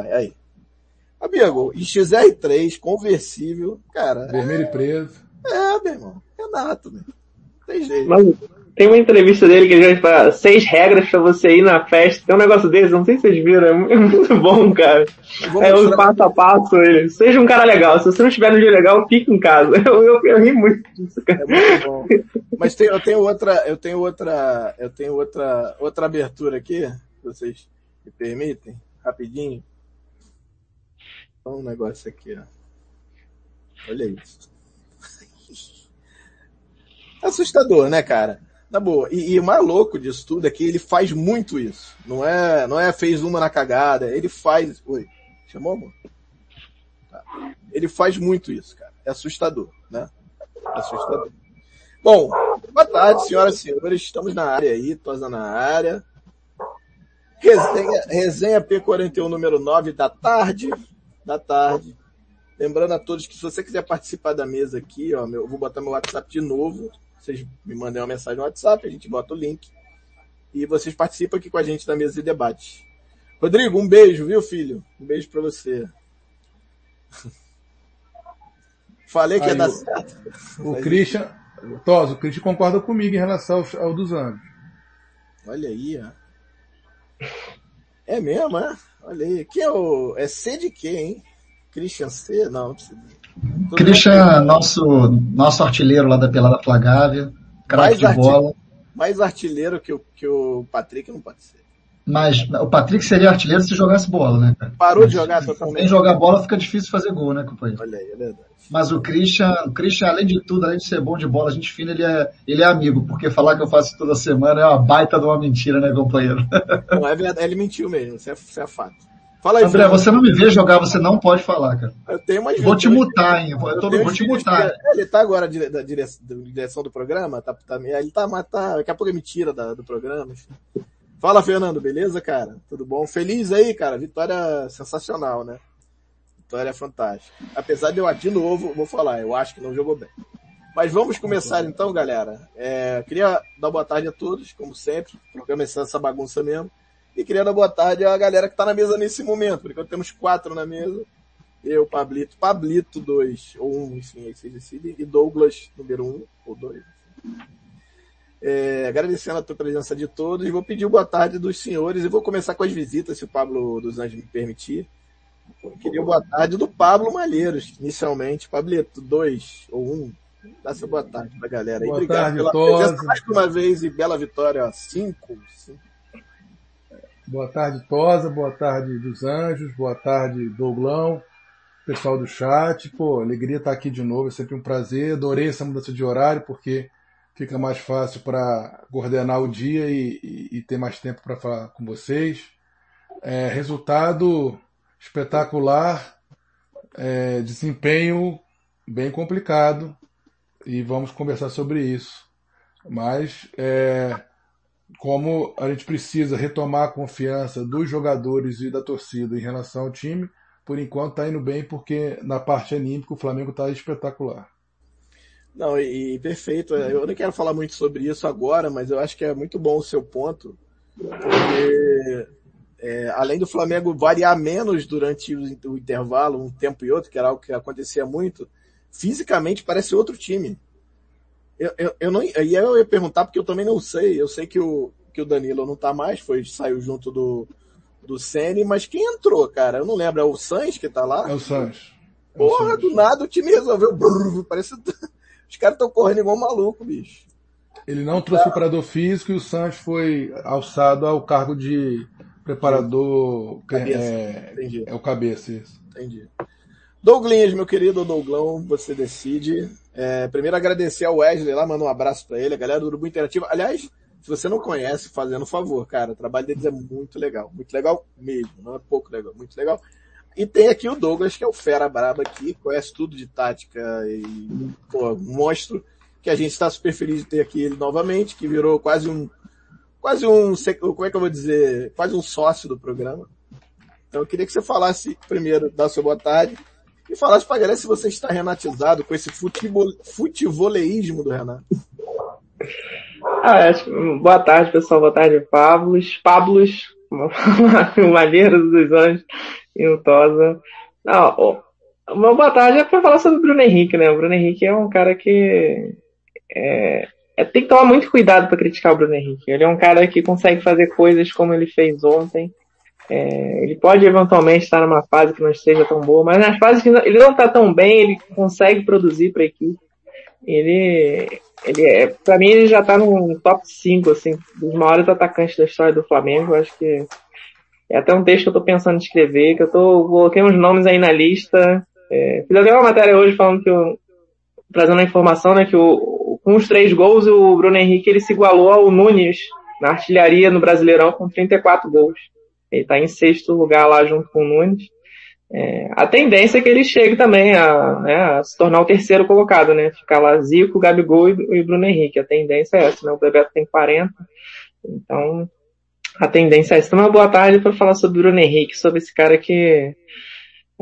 aí. Amigo, XR3, conversível, cara. Vermelho é... e preto. É, meu irmão. Renato, meu. Tem jeito. Mas tem uma entrevista dele que ele já fala seis regras pra você ir na festa. Tem um negócio desse, não sei se vocês viram, é muito bom, cara. É o passo a passo ele. Seja um cara legal. Se você não estiver no dia legal, fique em casa. Eu, eu, eu ri muito disso, cara. É muito bom. Mas tem, eu tenho outra, eu tenho outra, eu tenho outra, outra abertura aqui, se vocês me permitem, rapidinho. Só um negócio aqui, ó. Olha isso. Assustador, né, cara? Na boa. E, e, o mais louco disso tudo é que ele faz muito isso. Não é, não é fez uma na cagada. Ele faz. Oi. Chamou, amor? Tá. Ele faz muito isso, cara. É assustador, né? É assustador. Bom, boa tarde, senhoras e senhores. Estamos na área aí, Tosa na área. Resenha, resenha P41 número 9 da tarde. Da tarde. Lembrando a todos que se você quiser participar da mesa aqui, ó, eu vou botar meu WhatsApp de novo vocês me mandem uma mensagem no WhatsApp, a gente bota o link. E vocês participam aqui com a gente da mesa de debate. Rodrigo, um beijo, viu, filho? Um beijo para você. Falei que Aí, ia dar certo. O Mas... Christian, Tos, o Christian concorda comigo em relação ao, ao dos anos. Olha aí, ó. É mesmo, é? Olha aí. Quem é o. É C de quê, hein? Christian C? Não, não precisa. Christian, nosso, nosso artilheiro lá da Pelada Flagável, craque de bola. Mais artilheiro que o, que o Patrick não pode ser. Mas o Patrick seria artilheiro se jogasse bola, né, cara? Parou Mas, de jogar totalmente. Sem jogar bola fica difícil fazer gol, né, companheiro? Olha aí, é verdade. Mas o Christian, o Christian, além de tudo, além de ser bom de bola, a gente fina, ele é, ele é amigo, porque falar que eu faço toda semana é uma baita de uma mentira, né, companheiro? Não, é verdade, ele mentiu mesmo, isso é, isso é fato. Fala aí, André, você não me vê jogar, você não pode falar, cara. Eu tenho mais Vou te mutar, hein? Vou, eu tô, vou te mutar. Ele tá agora da direção do programa, tá, tá, ele tá, tá, daqui a pouco ele me tira da, do programa. Fala, Fernando, beleza, cara? Tudo bom? Feliz aí, cara. Vitória sensacional, né? Vitória fantástica. Apesar de eu, de novo, vou falar, eu acho que não jogou bem. Mas vamos começar então, galera. É, queria dar boa tarde a todos, como sempre. Começando essa bagunça mesmo. E queria dar boa tarde à galera que está na mesa nesse momento, porque temos quatro na mesa. Eu, Pablito, Pablito 2, ou 1, um, enfim, aí vocês decidem, e Douglas, número 1, um, ou 2. É, agradecendo a tua presença de todos, vou pedir boa tarde dos senhores, e vou começar com as visitas, se o Pablo dos Anjos me permitir. Eu queria boa tarde do Pablo Malheiros, inicialmente. Pablito, 2 ou 1, um, dá essa boa tarde pra galera. Boa Obrigado tarde, pela todos. presença mais uma vez, e bela vitória, 5, 5 Boa tarde, Tosa. Boa tarde dos Anjos. Boa tarde, Douglão. Pessoal do chat. Pô, alegria estar aqui de novo. É sempre um prazer. Adorei essa mudança de horário porque fica mais fácil para coordenar o dia e, e, e ter mais tempo para falar com vocês. É, resultado espetacular. É, desempenho bem complicado. E vamos conversar sobre isso. Mas é, como a gente precisa retomar a confiança dos jogadores e da torcida em relação ao time, por enquanto está indo bem porque na parte anímica o Flamengo está espetacular. Não, e, e, perfeito. Eu não quero falar muito sobre isso agora, mas eu acho que é muito bom o seu ponto, porque é, além do Flamengo variar menos durante o, o, intervalo, um tempo e outro, que era algo que acontecia muito, fisicamente parece outro time. Eu, eu, eu não, e eu ia perguntar porque eu também não sei. Eu sei que o, que o Danilo não tá mais, foi, saiu junto do, do Sene, mas quem entrou, cara? Eu não lembro. É o Sanz que tá lá? É o Sanz. É Porra, do nada o time resolveu. Brrr, parece. Os caras estão correndo igual maluco, bicho. Ele não trouxe tá. preparador físico e o Sanz foi alçado ao cargo de preparador. Cabeça. É, Entendi. é o cabeça, isso. Entendi. Douglas, meu querido Douglão, você decide. É, primeiro agradecer ao Wesley lá, mandar um abraço para ele, a galera do Urubu Interativo. Aliás, se você não conhece, fazendo um favor, cara, o trabalho deles é muito legal. Muito legal mesmo, não é pouco legal, muito legal. E tem aqui o Douglas, que é o fera braba aqui, conhece tudo de tática e, pô, monstro, que a gente está super feliz de ter aqui ele novamente, que virou quase um, quase um, como é que eu vou dizer, quase um sócio do programa. Então eu queria que você falasse primeiro, dar sua boa tarde, e falasse pra galera se você está renatizado com esse futebol, do Renato. Ah, boa tarde, pessoal. Boa tarde, Pablos. Pablos, Malheiros dos Anjos. E o Tosa. Não, uma boa tarde é para falar sobre o Bruno Henrique, né? O Bruno Henrique é um cara que é, é, tem que tomar muito cuidado para criticar o Bruno Henrique. Ele é um cara que consegue fazer coisas como ele fez ontem. É, ele pode eventualmente estar numa fase que não esteja tão boa, mas nas fases que ele não está tão bem, ele consegue produzir para a equipe. Ele, ele é, para mim, ele já está no top 5 assim, dos maiores atacantes da história do Flamengo. Acho que é até um texto que eu estou pensando em escrever, que eu tô, coloquei uns nomes aí na lista. É, fiz até uma matéria hoje falando que trazendo a informação, né, que o, com os três gols, o Bruno Henrique ele se igualou ao Nunes na artilharia no Brasileirão com 34 gols. Ele está em sexto lugar lá junto com o Nunes. É, a tendência é que ele chegue também a, né, a, se tornar o terceiro colocado, né? Ficar lá Zico, Gabigol e, e Bruno Henrique. A tendência é essa, né? O Bebeto tem 40. Então, a tendência é essa. Então, uma boa tarde para falar sobre o Bruno Henrique, sobre esse cara que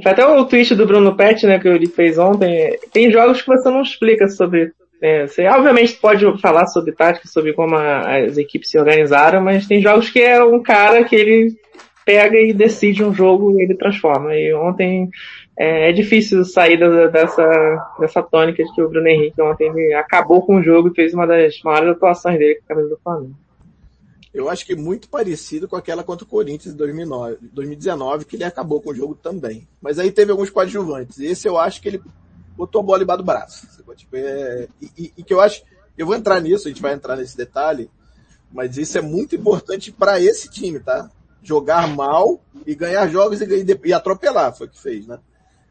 foi até o tweet do Bruno Pet, né, que ele fez ontem. Tem jogos que você não explica sobre. É, você obviamente pode falar sobre tática, sobre como a, as equipes se organizaram, mas tem jogos que é um cara que ele pega e decide um jogo e ele transforma. E ontem é, é difícil sair dessa, dessa tônica de que o Bruno Henrique ontem acabou com o jogo e fez uma das maiores atuações dele com a camisa do Flamengo. Eu acho que muito parecido com aquela contra o Corinthians em 2009, 2019, que ele acabou com o jogo também. Mas aí teve alguns coadjuvantes. Esse eu acho que ele botou a bola embaixo do braço. Tipo, é, e, e, que eu acho, eu vou entrar nisso, a gente vai entrar nesse detalhe, mas isso é muito importante para esse time, tá? jogar mal e ganhar jogos e, e, atropelar, foi o que fez, né?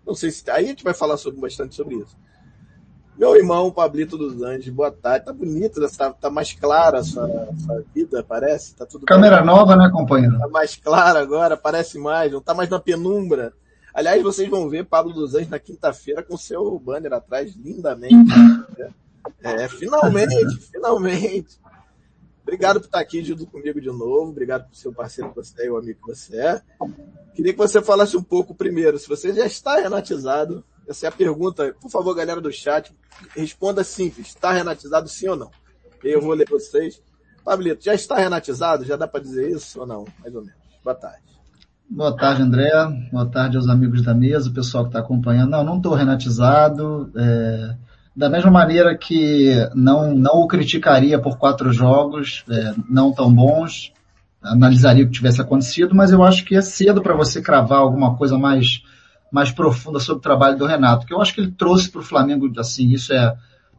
Não sei se. Aí a gente vai falar sobre, bastante sobre isso. Meu irmão, Pablito dos Anjos, boa tarde. Tá bonito, tá, tá mais clara a sua, sua, vida, parece? Tá tudo Câmera bem. nova, né, companheiro? Tá mais clara agora, parece mais, não tá mais na penumbra. Aliás, vocês vão ver Pablo dos Anjos na quinta-feira com seu banner atrás, lindamente. É, é finalmente, finalmente. Obrigado por estar aqui junto comigo de novo. Obrigado por ser o parceiro que você é e o amigo que você é. Queria que você falasse um pouco primeiro, se você já está renatizado. Essa é a pergunta. Por favor, galera do chat, responda simples. Está renatizado sim ou não? Eu vou ler vocês. Pablito, já está renatizado? Já dá para dizer isso ou não? Mais ou menos. Boa tarde. Boa tarde, André. Boa tarde aos amigos da mesa, o pessoal que está acompanhando. Não, não estou renatizado. É da mesma maneira que não, não o criticaria por quatro jogos é, não tão bons, analisaria o que tivesse acontecido, mas eu acho que é cedo para você cravar alguma coisa mais, mais profunda sobre o trabalho do Renato, que eu acho que ele trouxe para o Flamengo, assim, isso é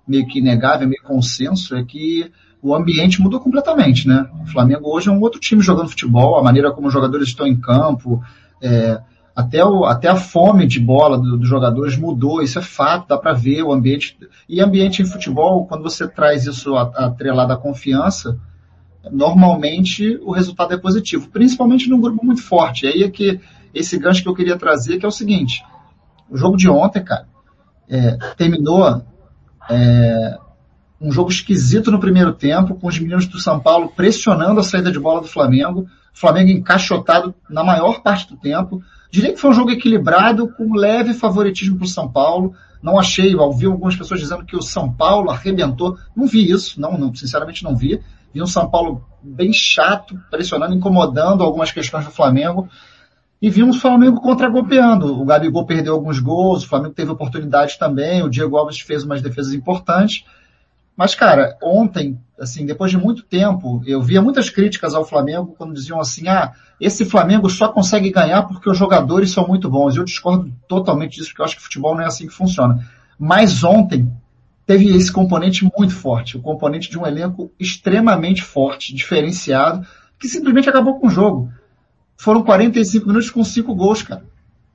meio que inegável, é meio consenso, é que o ambiente mudou completamente, né? O Flamengo hoje é um outro time jogando futebol, a maneira como os jogadores estão em campo, é, até, o, até a fome de bola do, dos jogadores mudou, isso é fato, dá para ver o ambiente. E ambiente em futebol, quando você traz isso atrelado à confiança, normalmente o resultado é positivo, principalmente num grupo muito forte. Aí é que esse gancho que eu queria trazer, que é o seguinte, o jogo de ontem, cara, é, terminou é, um jogo esquisito no primeiro tempo, com os meninos do São Paulo pressionando a saída de bola do Flamengo, o Flamengo encaixotado na maior parte do tempo, Diria que foi um jogo equilibrado, com leve favoritismo para o São Paulo. Não achei, ouvi algumas pessoas dizendo que o São Paulo arrebentou. Não vi isso, não, não sinceramente não vi. Vi um São Paulo bem chato, pressionando, incomodando algumas questões do Flamengo. E vi um Flamengo contra-golpeando. O Gabigol perdeu alguns gols, o Flamengo teve oportunidades também, o Diego Alves fez umas defesas importantes. Mas, cara, ontem, assim, depois de muito tempo, eu via muitas críticas ao Flamengo quando diziam assim, ah, esse Flamengo só consegue ganhar porque os jogadores são muito bons. Eu discordo totalmente disso, porque eu acho que futebol não é assim que funciona. Mas ontem teve esse componente muito forte, o componente de um elenco extremamente forte, diferenciado, que simplesmente acabou com o jogo. Foram 45 minutos com 5 gols, cara.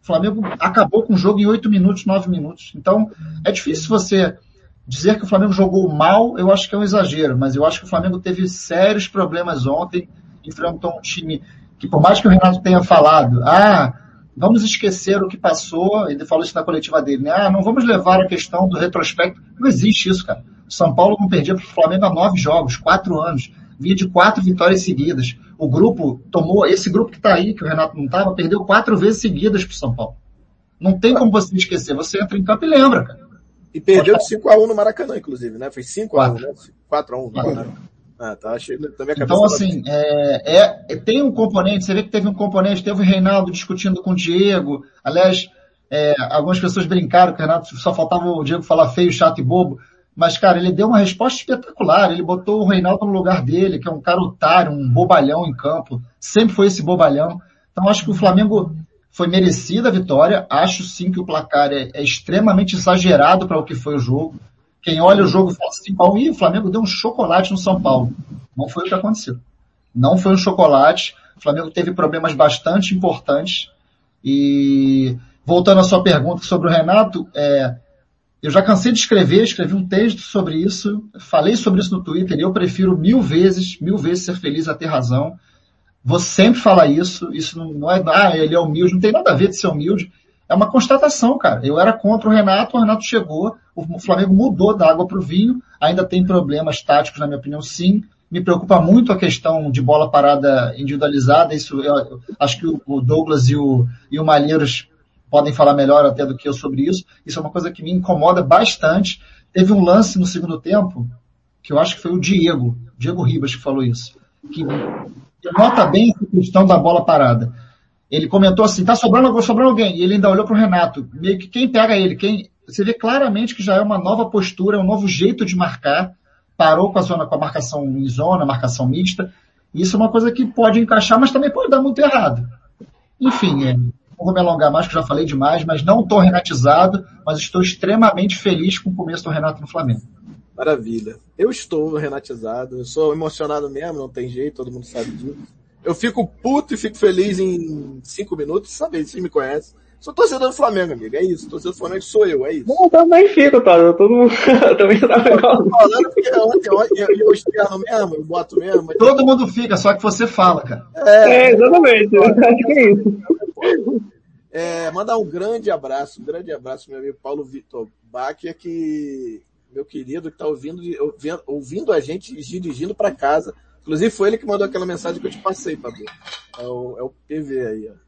O Flamengo acabou com o jogo em 8 minutos, 9 minutos. Então, é difícil você Dizer que o Flamengo jogou mal, eu acho que é um exagero, mas eu acho que o Flamengo teve sérios problemas ontem, enfrentou um time que, por mais que o Renato tenha falado, ah, vamos esquecer o que passou, ele falou isso na coletiva dele, né? Ah, não vamos levar a questão do retrospecto. Não existe isso, cara. São Paulo não perdia para o Flamengo há nove jogos, quatro anos. Vinha de quatro vitórias seguidas. O grupo tomou, esse grupo que está aí, que o Renato não estava, perdeu quatro vezes seguidas para o São Paulo. Não tem como você esquecer. Você entra em campo e lembra, cara. E perdeu de 5x1 no Maracanã, inclusive, né? Foi 5x1, né? 4x1 no Maracanã. Ah, tá. Achei também Então, assim, é, é, tem um componente, você vê que teve um componente, teve o Reinaldo discutindo com o Diego. Aliás, é, algumas pessoas brincaram que o Renato só faltava o Diego falar feio, chato e bobo. Mas, cara, ele deu uma resposta espetacular. Ele botou o Reinaldo no lugar dele, que é um cara otário, um bobalhão em campo. Sempre foi esse bobalhão. Então, acho que o Flamengo foi merecida a vitória. Acho sim que o placar é, é extremamente exagerado para o que foi o jogo. Quem olha o jogo fala assim, Paulo, o Flamengo deu um chocolate no São Paulo. Não foi o que aconteceu. Não foi um chocolate. O Flamengo teve problemas bastante importantes. E voltando à sua pergunta sobre o Renato, é, eu já cansei de escrever, escrevi um texto sobre isso, falei sobre isso no Twitter, e eu prefiro mil vezes, mil vezes ser feliz a ter razão. Vou sempre falar isso, isso não, não é, ah, ele é humilde, não tem nada a ver de ser humilde. É uma constatação, cara. Eu era contra o Renato, o Renato chegou, o Flamengo mudou da água para o vinho, ainda tem problemas táticos, na minha opinião, sim. Me preocupa muito a questão de bola parada individualizada. Isso, eu, acho que o Douglas e o, e o Malheiros podem falar melhor até do que eu sobre isso. Isso é uma coisa que me incomoda bastante. Teve um lance no segundo tempo, que eu acho que foi o Diego, Diego Ribas que falou isso, que nota bem essa questão da bola parada. Ele comentou assim, tá sobrando, sobrando alguém. E ele ainda olhou para o Renato, meio que quem pega ele, quem, você vê claramente que já é uma nova postura, um novo jeito de marcar. Parou com a zona, com a marcação em zona, marcação mista. Isso é uma coisa que pode encaixar, mas também pode dar muito errado. Enfim, é, não vou me alongar mais, que já falei demais, mas não estou renatizado, mas estou extremamente feliz com o começo do Renato no Flamengo. Maravilha. Eu estou renatizado, eu sou emocionado mesmo, não tem jeito, todo mundo sabe disso. Eu fico puto e fico feliz em cinco minutos, sabe? Vocês me conhecem. Sou torcedor do Flamengo, amigo. É isso. Torcedor do Flamengo sou eu, é isso. Não, eu também fico, tá? Todo mundo também tá legal. Falando porque ontem, ontem eu, eu externo mesmo, eu boto mesmo. Mas... Todo mundo fica, só que você fala, cara. É, é exatamente. Acho que é isso. É, mandar um grande abraço, um grande abraço, meu amigo Paulo Vitor Bach, que meu querido, que está ouvindo, ouvindo a gente dirigindo para casa. Inclusive foi ele que mandou aquela mensagem que eu te passei, Pablo. É o, é o PV aí, ó.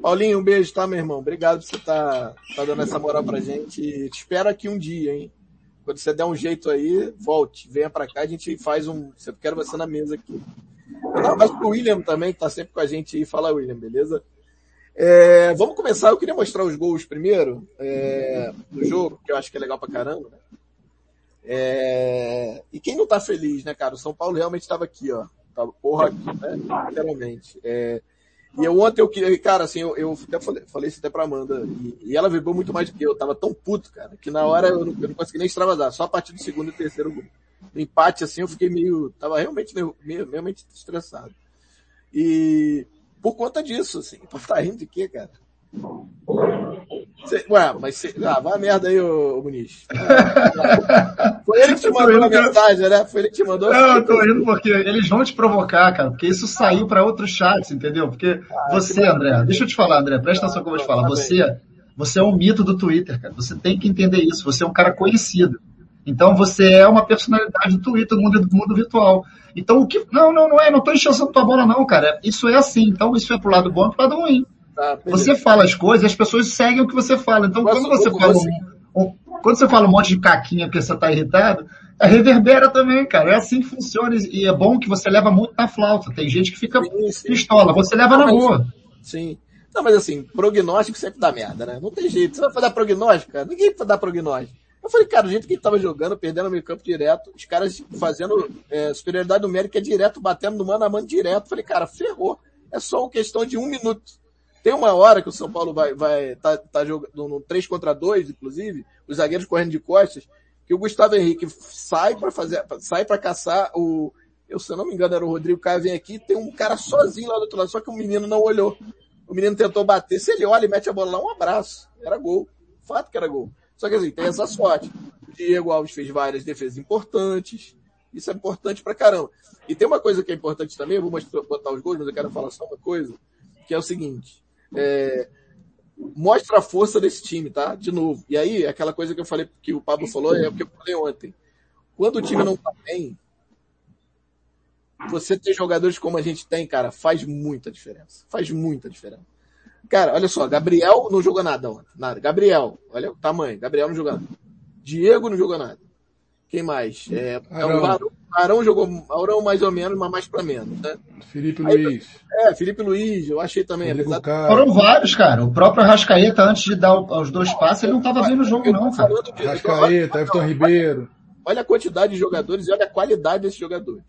Paulinho, um beijo, tá, meu irmão? Obrigado por você estar tá, tá dando essa moral pra gente. Te espero aqui um dia, hein? Quando você der um jeito aí, volte, venha para cá, a gente faz um. Eu quero você na mesa aqui. Um abraço pro William também, que tá sempre com a gente aí. Fala, William, beleza? É, vamos começar. Eu queria mostrar os gols primeiro é, do jogo, que eu acho que é legal pra caramba. Né? É, e quem não tá feliz, né, cara? O São Paulo realmente estava aqui, ó. Tava porra aqui, né? Literalmente. É, e eu ontem eu queria, cara, assim, eu, eu até falei, falei isso até pra Amanda, e, e, ela vibrou muito mais do que eu. eu tava tão puto, cara, que na hora eu não, eu não consegui nem extravasar, só a partir do segundo e terceiro gol. No empate, assim, eu fiquei meio, tava realmente, meio, realmente estressado. E, por conta disso, assim. Tá rindo de quê, cara? Cê, ué, mas cê, ah, vai a merda aí, ô, ô Muniz. Foi ele que te mandou a mensagem, né? Foi ele que te mandou. Não, eu tô rindo porque eles vão te provocar, cara, porque isso saiu para outros chats, entendeu? Porque ah, você, André, deixa eu te falar, André, presta atenção que eu vou te falar. Tá você, você é um mito do Twitter, cara. Você tem que entender isso. Você é um cara conhecido. Então você é uma personalidade do Twitter, do mundo, do mundo virtual. Então o que. Não, não, não é, não tô enchendo tua bola, não, cara. Isso é assim. Então isso é pro lado bom e pro lado ruim. Tá, você fala as coisas, as pessoas seguem o que você fala. Então Posso, quando você fala. Você... Um, quando você fala um monte de caquinha porque você tá irritado, a reverbera também, cara. É assim que funciona. E é bom que você leva muito na flauta. Tem gente que fica sim, sim. pistola. Você leva não, na boa. Sim. Não, mas assim, prognóstico sempre dá merda, né? Não tem jeito. Você vai fazer prognóstico, cara? Ninguém vai dar prognóstico. Eu falei, cara, o jeito que ele tava jogando, perdendo o meio campo direto, os caras fazendo é, superioridade numérica direto, batendo no mano a mano direto. Eu falei, cara, ferrou. É só uma questão de um minuto. Tem uma hora que o São Paulo vai, vai tá, tá jogando no 3 contra 2, inclusive, os zagueiros correndo de costas, que o Gustavo Henrique sai para fazer, sai para caçar o, eu se eu não me engano era o Rodrigo Caio vem aqui, tem um cara sozinho lá do outro lado, só que o menino não olhou. O menino tentou bater, se ele olha e mete a bola lá, um abraço. Era gol. Fato que era gol. Só que assim, tem essa sorte. O Diego Alves fez várias defesas importantes. Isso é importante pra caramba. E tem uma coisa que é importante também, eu vou mostrar, botar os gols, mas eu quero falar só uma coisa, que é o seguinte. É, mostra a força desse time, tá? De novo. E aí, aquela coisa que eu falei, que o Pablo falou, é o que eu falei ontem. Quando o time não tá bem, você ter jogadores como a gente tem, cara, faz muita diferença. Faz muita diferença. Cara, olha só, Gabriel não jogou nada ontem. Nada. Gabriel, olha o tamanho. Gabriel não jogou nada. Diego não jogou nada. Quem mais? É, é o Arão. Arão jogou, Arão mais ou menos, mas mais para menos, né? Felipe Aí, Luiz. É, Felipe Luiz, eu achei também. Apesar... Foram vários, cara. O próprio Arrascaeta, antes de dar os dois passes, ele não estava vendo o jogo, não, cara. Arrascaeta, Everton Ribeiro. Olha a quantidade de jogadores e olha a qualidade desses jogadores.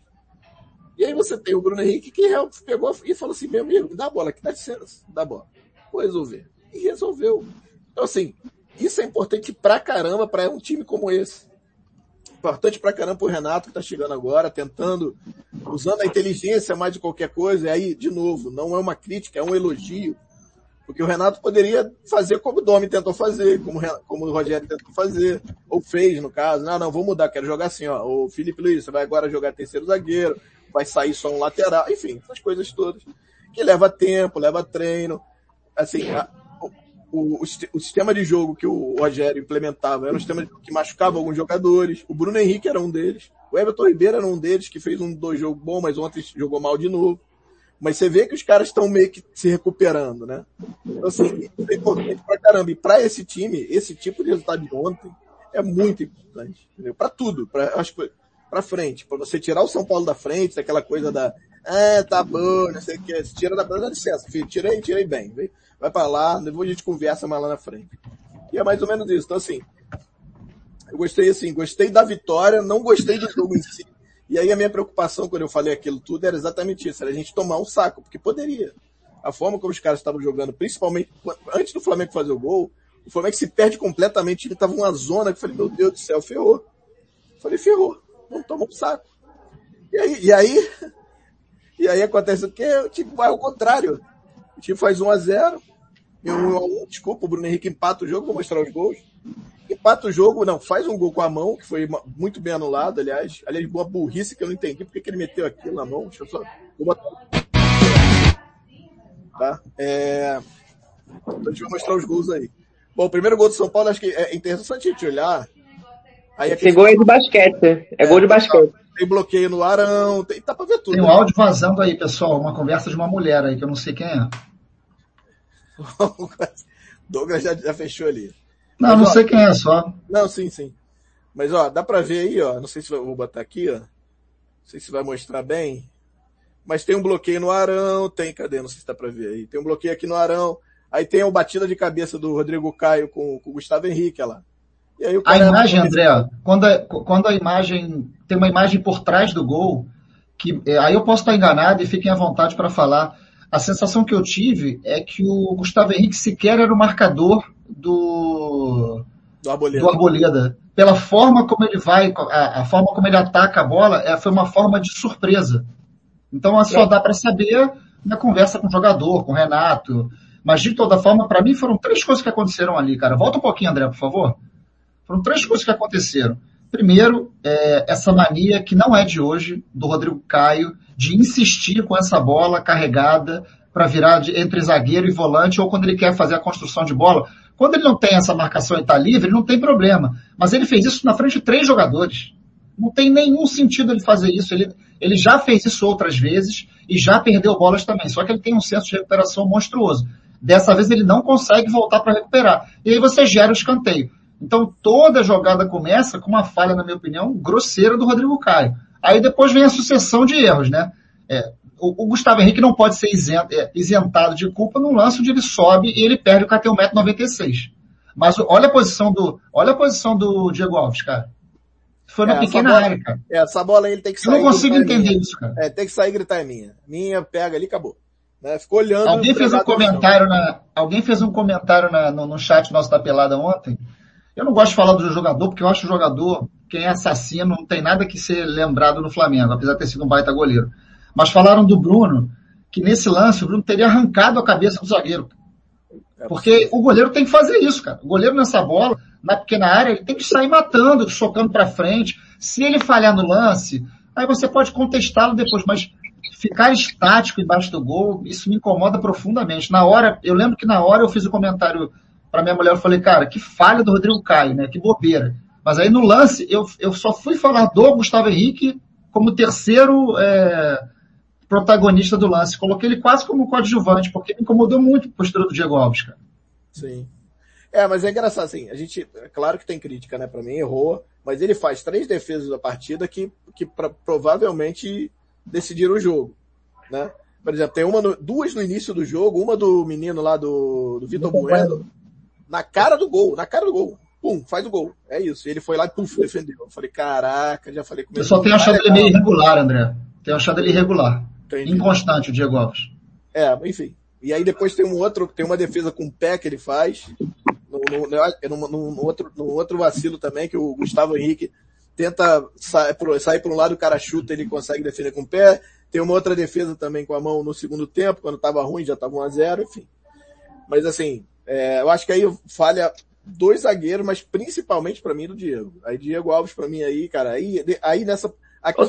E aí você tem o Bruno Henrique que pegou e falou assim, meu amigo, dá a bola aqui, dá licença, dá a bola. Vou resolver. E resolveu. Então assim, isso é importante pra caramba para um time como esse. Importante pra caramba pro Renato que tá chegando agora, tentando, usando a inteligência mais de qualquer coisa. E aí, de novo, não é uma crítica, é um elogio. Porque o Renato poderia fazer como o Domi tentou fazer, como, como o Rogério tentou fazer, ou fez no caso. Não, não, vou mudar, quero jogar assim, ó. O Felipe Luiz, você vai agora jogar terceiro zagueiro, vai sair só um lateral, enfim, essas coisas todas. Que leva tempo, leva treino. Assim, a, o, o, o, sistema de jogo que o Rogério implementava era um sistema que machucava alguns jogadores. O Bruno Henrique era um deles. O Everton Ribeiro era um deles, que fez um dois jogos bom, mas ontem jogou mal de novo. Mas você vê que os caras estão meio que se recuperando, né? Então, assim, é importante pra caramba. E pra esse time, esse tipo de resultado de ontem é muito importante, entendeu? Pra tudo. Pra, acho que pra frente. Pra você tirar o São Paulo da frente, aquela coisa da, ah, tá bom, não sei o que. Tira da dá licença, filho. Tirei, tirei bem. Viu? vai para lá, depois a gente conversa mais lá na frente. E é mais ou menos isso. Então, assim, eu gostei assim, gostei da vitória, não gostei do jogo em si. E aí a minha preocupação quando eu falei aquilo tudo era exatamente isso, era a gente tomar um saco, porque poderia. A forma como os caras estavam jogando, principalmente antes do Flamengo fazer o gol, o Flamengo se perde completamente, ele tava uma zona que eu falei, meu Deus do céu, ferrou. Eu falei, ferrou, não toma um saco. E aí, e aí, e aí acontece o quê? O time vai ao contrário. O time faz 1 a 0 e 1 a 1 desculpa, o Bruno Henrique empata o jogo, vou mostrar os gols. Empata o jogo, não, faz um gol com a mão, que foi muito bem anulado, aliás. Aliás, boa burrice que eu não entendi porque que ele meteu aquilo na mão. Deixa eu só. Vou botar. Tá? É... Então, deixa eu mostrar os gols aí. Bom, o primeiro gol do São Paulo, acho que é interessante a gente olhar. Aí Esse gol é de basquete. É, é gol de basquete. Tem bloqueio no Arão, tem, tá pra ver tudo. Tem um né? áudio vazando aí, pessoal. Uma conversa de uma mulher aí, que eu não sei quem é. Douglas já, já fechou ali. Não, Mas, não ó, sei quem é só. Não, sim, sim. Mas ó, dá pra ver aí, ó. Não sei se vou botar aqui, ó. Não sei se vai mostrar bem. Mas tem um bloqueio no Arão, tem, cadê? Não sei se dá pra ver aí. Tem um bloqueio aqui no Arão. Aí tem a batida de cabeça do Rodrigo Caio com, com o Gustavo Henrique, lá. A imagem, André, quando a, quando a imagem, tem uma imagem por trás do gol, que é, aí eu posso estar enganado e fiquem à vontade para falar a sensação que eu tive é que o Gustavo Henrique sequer era o marcador do, do Arboleda. Do Arboleda. Pela forma como ele vai, a, a, forma como ele ataca a bola, é, foi uma forma de surpresa. Então só dá para saber na conversa com o jogador, com o Renato. Mas de toda forma, para mim foram três coisas que aconteceram ali, cara. Volta um pouquinho, André, por favor. Foram três coisas que aconteceram. Primeiro, é, essa mania que não é de hoje, do Rodrigo Caio, de insistir com essa bola carregada para virar de, entre zagueiro e volante, ou quando ele quer fazer a construção de bola. Quando ele não tem essa marcação e está livre, não tem problema. Mas ele fez isso na frente de três jogadores. Não tem nenhum sentido ele fazer isso. Ele, ele já fez isso outras vezes e já perdeu bolas também. Só que ele tem um senso de recuperação monstruoso. Dessa vez ele não consegue voltar para recuperar. E aí você gera o escanteio. Então toda jogada começa com uma falha, na minha opinião, grosseira do Rodrigo Caio. Aí depois vem a sucessão de erros, né? É, o, o, Gustavo Henrique não pode ser isent, é, isentado de culpa num lance onde ele sobe e ele perde o que tem 1,96m. Mas olha a posição do, olha a posição do Diego Alves, cara. Foi na é, pequena bola, área, cara. É, essa bola aí ele tem que sair. Eu não consigo entender isso, cara. É, tem que sair e gritar é minha. Minha, pega ali, acabou. Né? Ficou olhando. Alguém fez um comentário na, alguém fez um comentário na, no, no chat nosso da pelada ontem, eu não gosto de falar do jogador, porque eu acho o jogador, quem é assassino, não tem nada que ser lembrado no Flamengo, apesar de ter sido um baita goleiro. Mas falaram do Bruno, que nesse lance o Bruno teria arrancado a cabeça do zagueiro. É porque o goleiro tem que fazer isso, cara. O goleiro nessa bola, na pequena área, ele tem que sair matando, socando para frente. Se ele falhar no lance, aí você pode contestá-lo depois, mas ficar estático embaixo do gol, isso me incomoda profundamente. Na hora, eu lembro que na hora eu fiz o um comentário para minha mulher, eu falei, cara, que falha do Rodrigo Caio, né? Que bobeira. Mas aí no lance, eu, eu só fui falar do Gustavo Henrique como terceiro é, protagonista do lance. Coloquei ele quase como coadjuvante, porque me incomodou muito a postura do Diego Alves, cara. Sim. É, mas é engraçado assim, a gente, é claro que tem crítica, né, para mim, errou, mas ele faz três defesas da partida que, que pra, provavelmente decidiram o jogo, né? Por exemplo, tem uma no, duas no início do jogo, uma do menino lá do, do Vitor Bueno, na cara do gol, na cara do gol. Pum, faz o gol. É isso. E ele foi lá e puf, defendeu. Eu falei, caraca, já falei com Eu só tenho achado ele meio irregular, André. Tenho achado ele irregular. Entendi. Inconstante, o Diego Alves. É, enfim. E aí depois tem um outro, tem uma defesa com o pé que ele faz. No, no, no, no, outro, no outro vacilo também, que o Gustavo Henrique tenta sair por, sair por um lado, o cara chuta, ele consegue defender com o pé. Tem uma outra defesa também com a mão no segundo tempo, quando estava ruim, já estava 1 a 0 enfim. Mas assim, é, eu acho que aí falha dois zagueiros, mas principalmente para mim do Diego. Aí Diego Alves para mim aí, cara, aí, aí nessa aqui,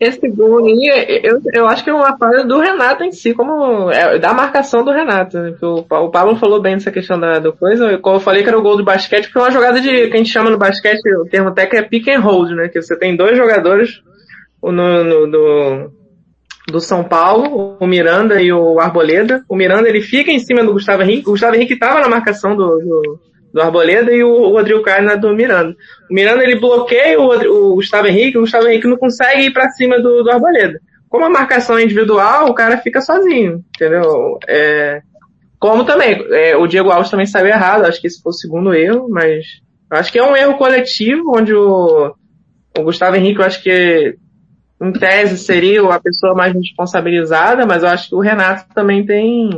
esse gol aí, eu, eu acho que é uma falha do Renato em si, como é, da marcação do Renato. Né? O, o Pablo falou bem dessa questão da, do coisa. Como eu falei que era o gol do basquete, porque é uma jogada de que a gente chama no basquete, o termo técnico é pick and hold, né? Que você tem dois jogadores no, no, do, do São Paulo, o Miranda e o Arboleda. O Miranda ele fica em cima do Gustavo Henrique. O Gustavo Henrique estava na marcação do, do do Arboleda e o Rodrigo Caio na do Miranda. O Miranda ele bloqueia o, o Gustavo Henrique, o Gustavo Henrique não consegue ir para cima do, do Arboleda. Como a marcação é individual, o cara fica sozinho, entendeu? É, como também, é, o Diego Alves também saiu errado, acho que esse foi o segundo erro, mas acho que é um erro coletivo, onde o, o Gustavo Henrique, eu acho que em tese seria a pessoa mais responsabilizada, mas eu acho que o Renato também tem,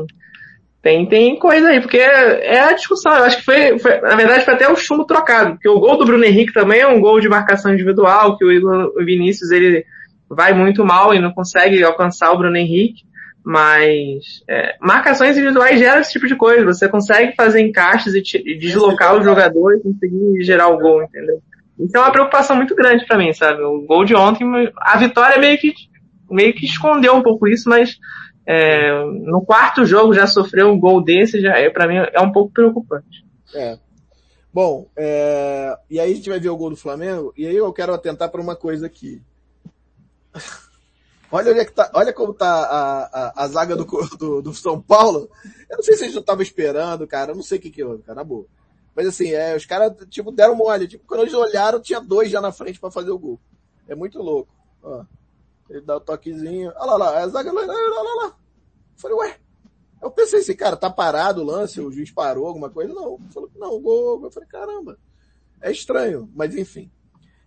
tem, tem coisa aí, porque é a discussão. Eu acho que foi, foi, na verdade, foi até o chumbo trocado, porque o gol do Bruno Henrique também é um gol de marcação individual, que o Igor Vinícius, ele vai muito mal e não consegue alcançar o Bruno Henrique, mas é, marcações individuais geram esse tipo de coisa. Você consegue fazer encaixes e, e deslocar o jogador e conseguir gerar o gol, entendeu? Então é uma preocupação muito grande para mim, sabe? O gol de ontem, a vitória meio que, meio que escondeu um pouco isso, mas é, no quarto jogo já sofreu um gol desse, já é para mim é um pouco preocupante. É. Bom, é, e aí a gente vai ver o gol do Flamengo, e aí eu quero atentar para uma coisa aqui. olha, onde é tá, olha como tá a, a, a zaga do, do, do, São Paulo. Eu não sei se eles não estavam esperando, cara. Eu não sei o que que houve, cara, na boa. Mas assim, é, os caras, tipo, deram mole. Tipo, quando eles olharam, tinha dois já na frente para fazer o gol. É muito louco. Ó. Ele dá o toquezinho. Olha lá, lá, a zaga lá, lá, lá, lá. Falei, ué. Eu pensei assim, cara, tá parado o lance, o juiz parou, alguma coisa. Não, falou, não, gol. Eu falei, caramba. É estranho, mas enfim.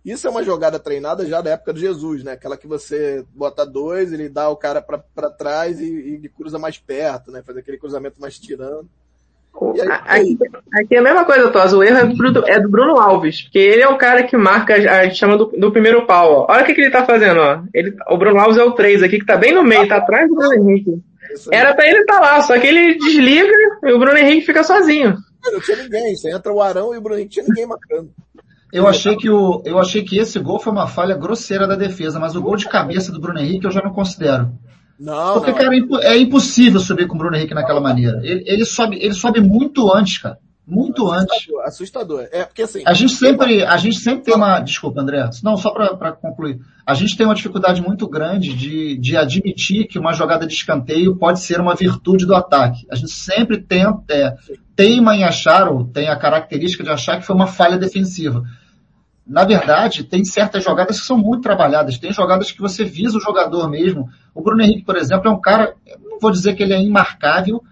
Isso é uma jogada treinada já da época de Jesus, né? Aquela que você bota dois, ele dá o cara para trás e, e cruza mais perto, né? Fazer aquele cruzamento mais tirando. Aí, aqui, aqui, é a mesma coisa, Tos. O erro é do, Bruno, é do, Bruno Alves, porque ele é o cara que marca, a gente chama do, do primeiro pau. Ó. Olha o que, que ele tá fazendo, ó. Ele, o Bruno Alves é o 3 aqui, que tá bem no meio, tá atrás do Bruno Henrique. Era pra ele estar tá lá, só que ele desliga e o Bruno Henrique fica sozinho. Não tinha ninguém, você entra o Arão e o Bruno Henrique tinha ninguém marcando. Eu achei que o, eu achei que esse gol foi uma falha grosseira da defesa, mas o gol de cabeça do Bruno Henrique eu já não considero. Não. Porque, não. cara, é, é impossível subir com o Bruno Henrique naquela maneira. Ele, ele, sobe, ele sobe muito antes, cara. Muito assustador, antes. Assustador. É porque assim. A gente sempre, a gente sempre tem uma. Desculpa, André. Não, só para concluir. A gente tem uma dificuldade muito grande de, de admitir que uma jogada de escanteio pode ser uma virtude do ataque. A gente sempre tenta, é, teima em achar, ou tem a característica de achar que foi uma falha defensiva na verdade, tem certas jogadas que são muito trabalhadas. Tem jogadas que você visa o jogador mesmo. O Bruno Henrique, por exemplo, é um cara, não vou dizer que ele é imarcável,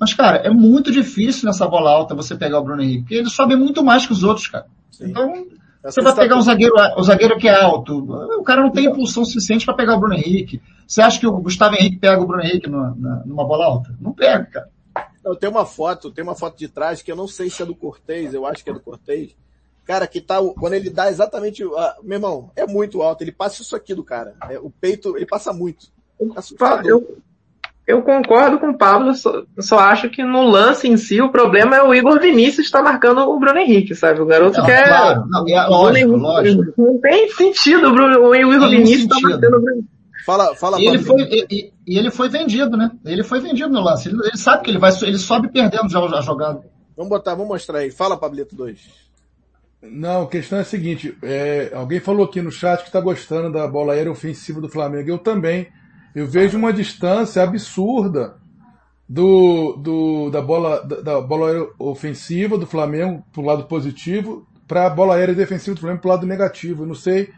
mas, cara, é muito difícil nessa bola alta você pegar o Bruno Henrique, porque ele sobe muito mais que os outros, cara. Sim. Então, você vai pegar um zagueiro, o zagueiro que é alto, o cara não tem impulsão suficiente para pegar o Bruno Henrique. Você acha que o Gustavo Henrique pega o Bruno Henrique numa, numa bola alta? Não pega, cara. Eu tenho uma foto, tem uma foto de trás que eu não sei se é do Cortez, eu acho que é do Cortez, Cara, que tá, quando ele dá exatamente, uh, meu irmão, é muito alto, ele passa isso aqui do cara. É, o peito, ele passa muito. Eu, eu concordo com o Pablo, só, só, acho que no lance em si o problema é o Igor Vinícius estar tá marcando o Bruno Henrique, sabe? O garoto não, quer. Claro, não, é, lógico, lógico. Não tem sentido o, Bruno, o Igor Vinícius estar tá marcando o Bruno Fala, fala, e ele, foi, e, e, ele foi vendido, né? Ele foi vendido no lance. Ele, ele sabe que ele vai, ele sobe perdendo já a jogada. Vamos botar, vamos mostrar aí. Fala, Pablito 2. Não, a questão é a seguinte: é, alguém falou aqui no chat que está gostando da bola aérea ofensiva do Flamengo. Eu também. Eu vejo uma distância absurda. do, do, da, bola, da, da bola ofensiva do Flamengo para o lado positivo para a bola aérea defensiva do Flamengo para o lado negativo. Eu não sei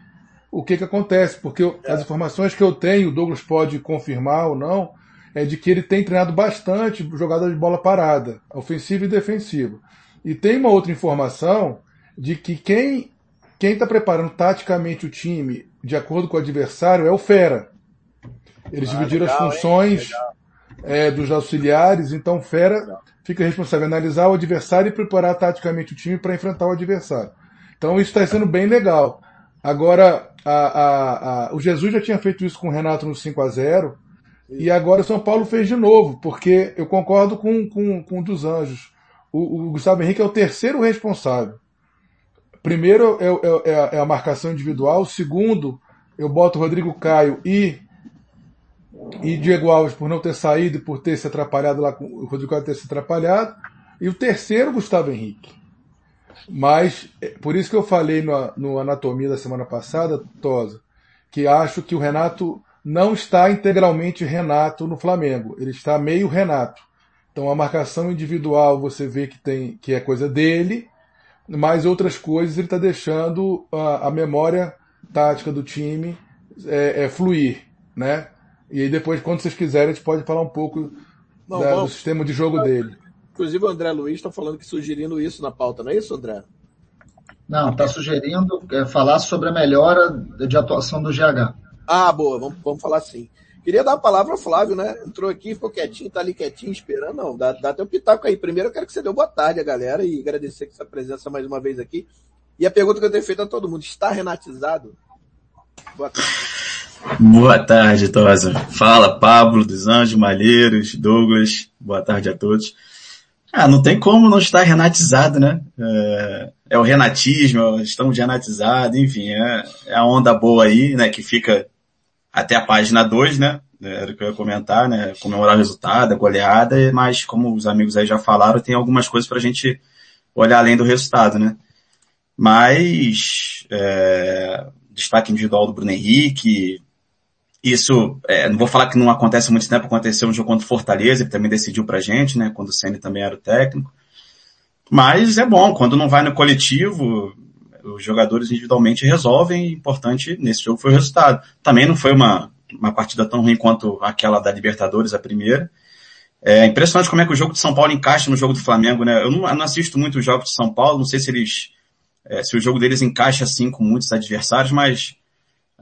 o que, que acontece, porque eu, as informações que eu tenho, o Douglas pode confirmar ou não, é de que ele tem treinado bastante jogada de bola parada, ofensiva e defensiva. E tem uma outra informação de que quem quem está preparando taticamente o time de acordo com o adversário é o Fera. Eles ah, dividiram legal, as funções é, dos auxiliares, então o Fera legal. fica responsável em analisar o adversário e preparar taticamente o time para enfrentar o adversário. Então isso está sendo bem legal. Agora, a, a, a, o Jesus já tinha feito isso com o Renato no 5 a 0 e agora o São Paulo fez de novo, porque eu concordo com, com, com o dos Anjos. O, o Gustavo Henrique é o terceiro responsável. Primeiro é, é, é, a marcação individual. Segundo, eu boto Rodrigo Caio e e Diego Alves por não ter saído e por ter se atrapalhado lá o Rodrigo Caio ter se atrapalhado. E o terceiro, Gustavo Henrique. Mas, é, por isso que eu falei no, no Anatomia da semana passada, Tosa, que acho que o Renato não está integralmente Renato no Flamengo. Ele está meio Renato. Então a marcação individual você vê que tem que é coisa dele, mas outras coisas ele está deixando a, a, memória tática do time é, é, fluir, né? E aí depois, quando vocês quiserem, a gente pode falar um pouco não, da, do sistema de jogo dele. Inclusive o André Luiz está falando que sugerindo isso na pauta, não é isso, André? Não, está sugerindo é, falar sobre a melhora de atuação do GH. Ah, boa, vamos, vamos falar assim. Queria dar a palavra ao Flávio, né? Entrou aqui, ficou quietinho, tá ali quietinho, esperando. Não, dá, dá um pitaco aí. Primeiro eu quero que você dê boa tarde a galera e agradecer sua presença mais uma vez aqui. E a pergunta que eu tenho feito a todo mundo, está renatizado? Boa tarde. Boa tarde, Tosa. Fala, Pablo dos Anjos, Malheiros, Douglas. Boa tarde a todos. Ah, não tem como não estar renatizado, né? É, é o renatismo, estamos renatizados, enfim, é, é, a onda boa aí, né, que fica até a página 2, né? Era o que eu ia comentar, né? Comemorar o resultado, a goleada, mas como os amigos aí já falaram, tem algumas coisas para a gente olhar além do resultado, né? Mas, é, destaque individual do Bruno Henrique, isso, é, não vou falar que não acontece muito tempo, aconteceu um jogo contra o Fortaleza, que também decidiu pra gente, né? Quando o Senna também era o técnico. Mas é bom, quando não vai no coletivo, os jogadores individualmente resolvem, importante nesse jogo foi o resultado. Também não foi uma, uma partida tão ruim quanto aquela da Libertadores, a primeira. É impressionante como é que o jogo de São Paulo encaixa no jogo do Flamengo, né? Eu não, eu não assisto muito os jogos de São Paulo, não sei se eles, é, se o jogo deles encaixa assim com muitos adversários, mas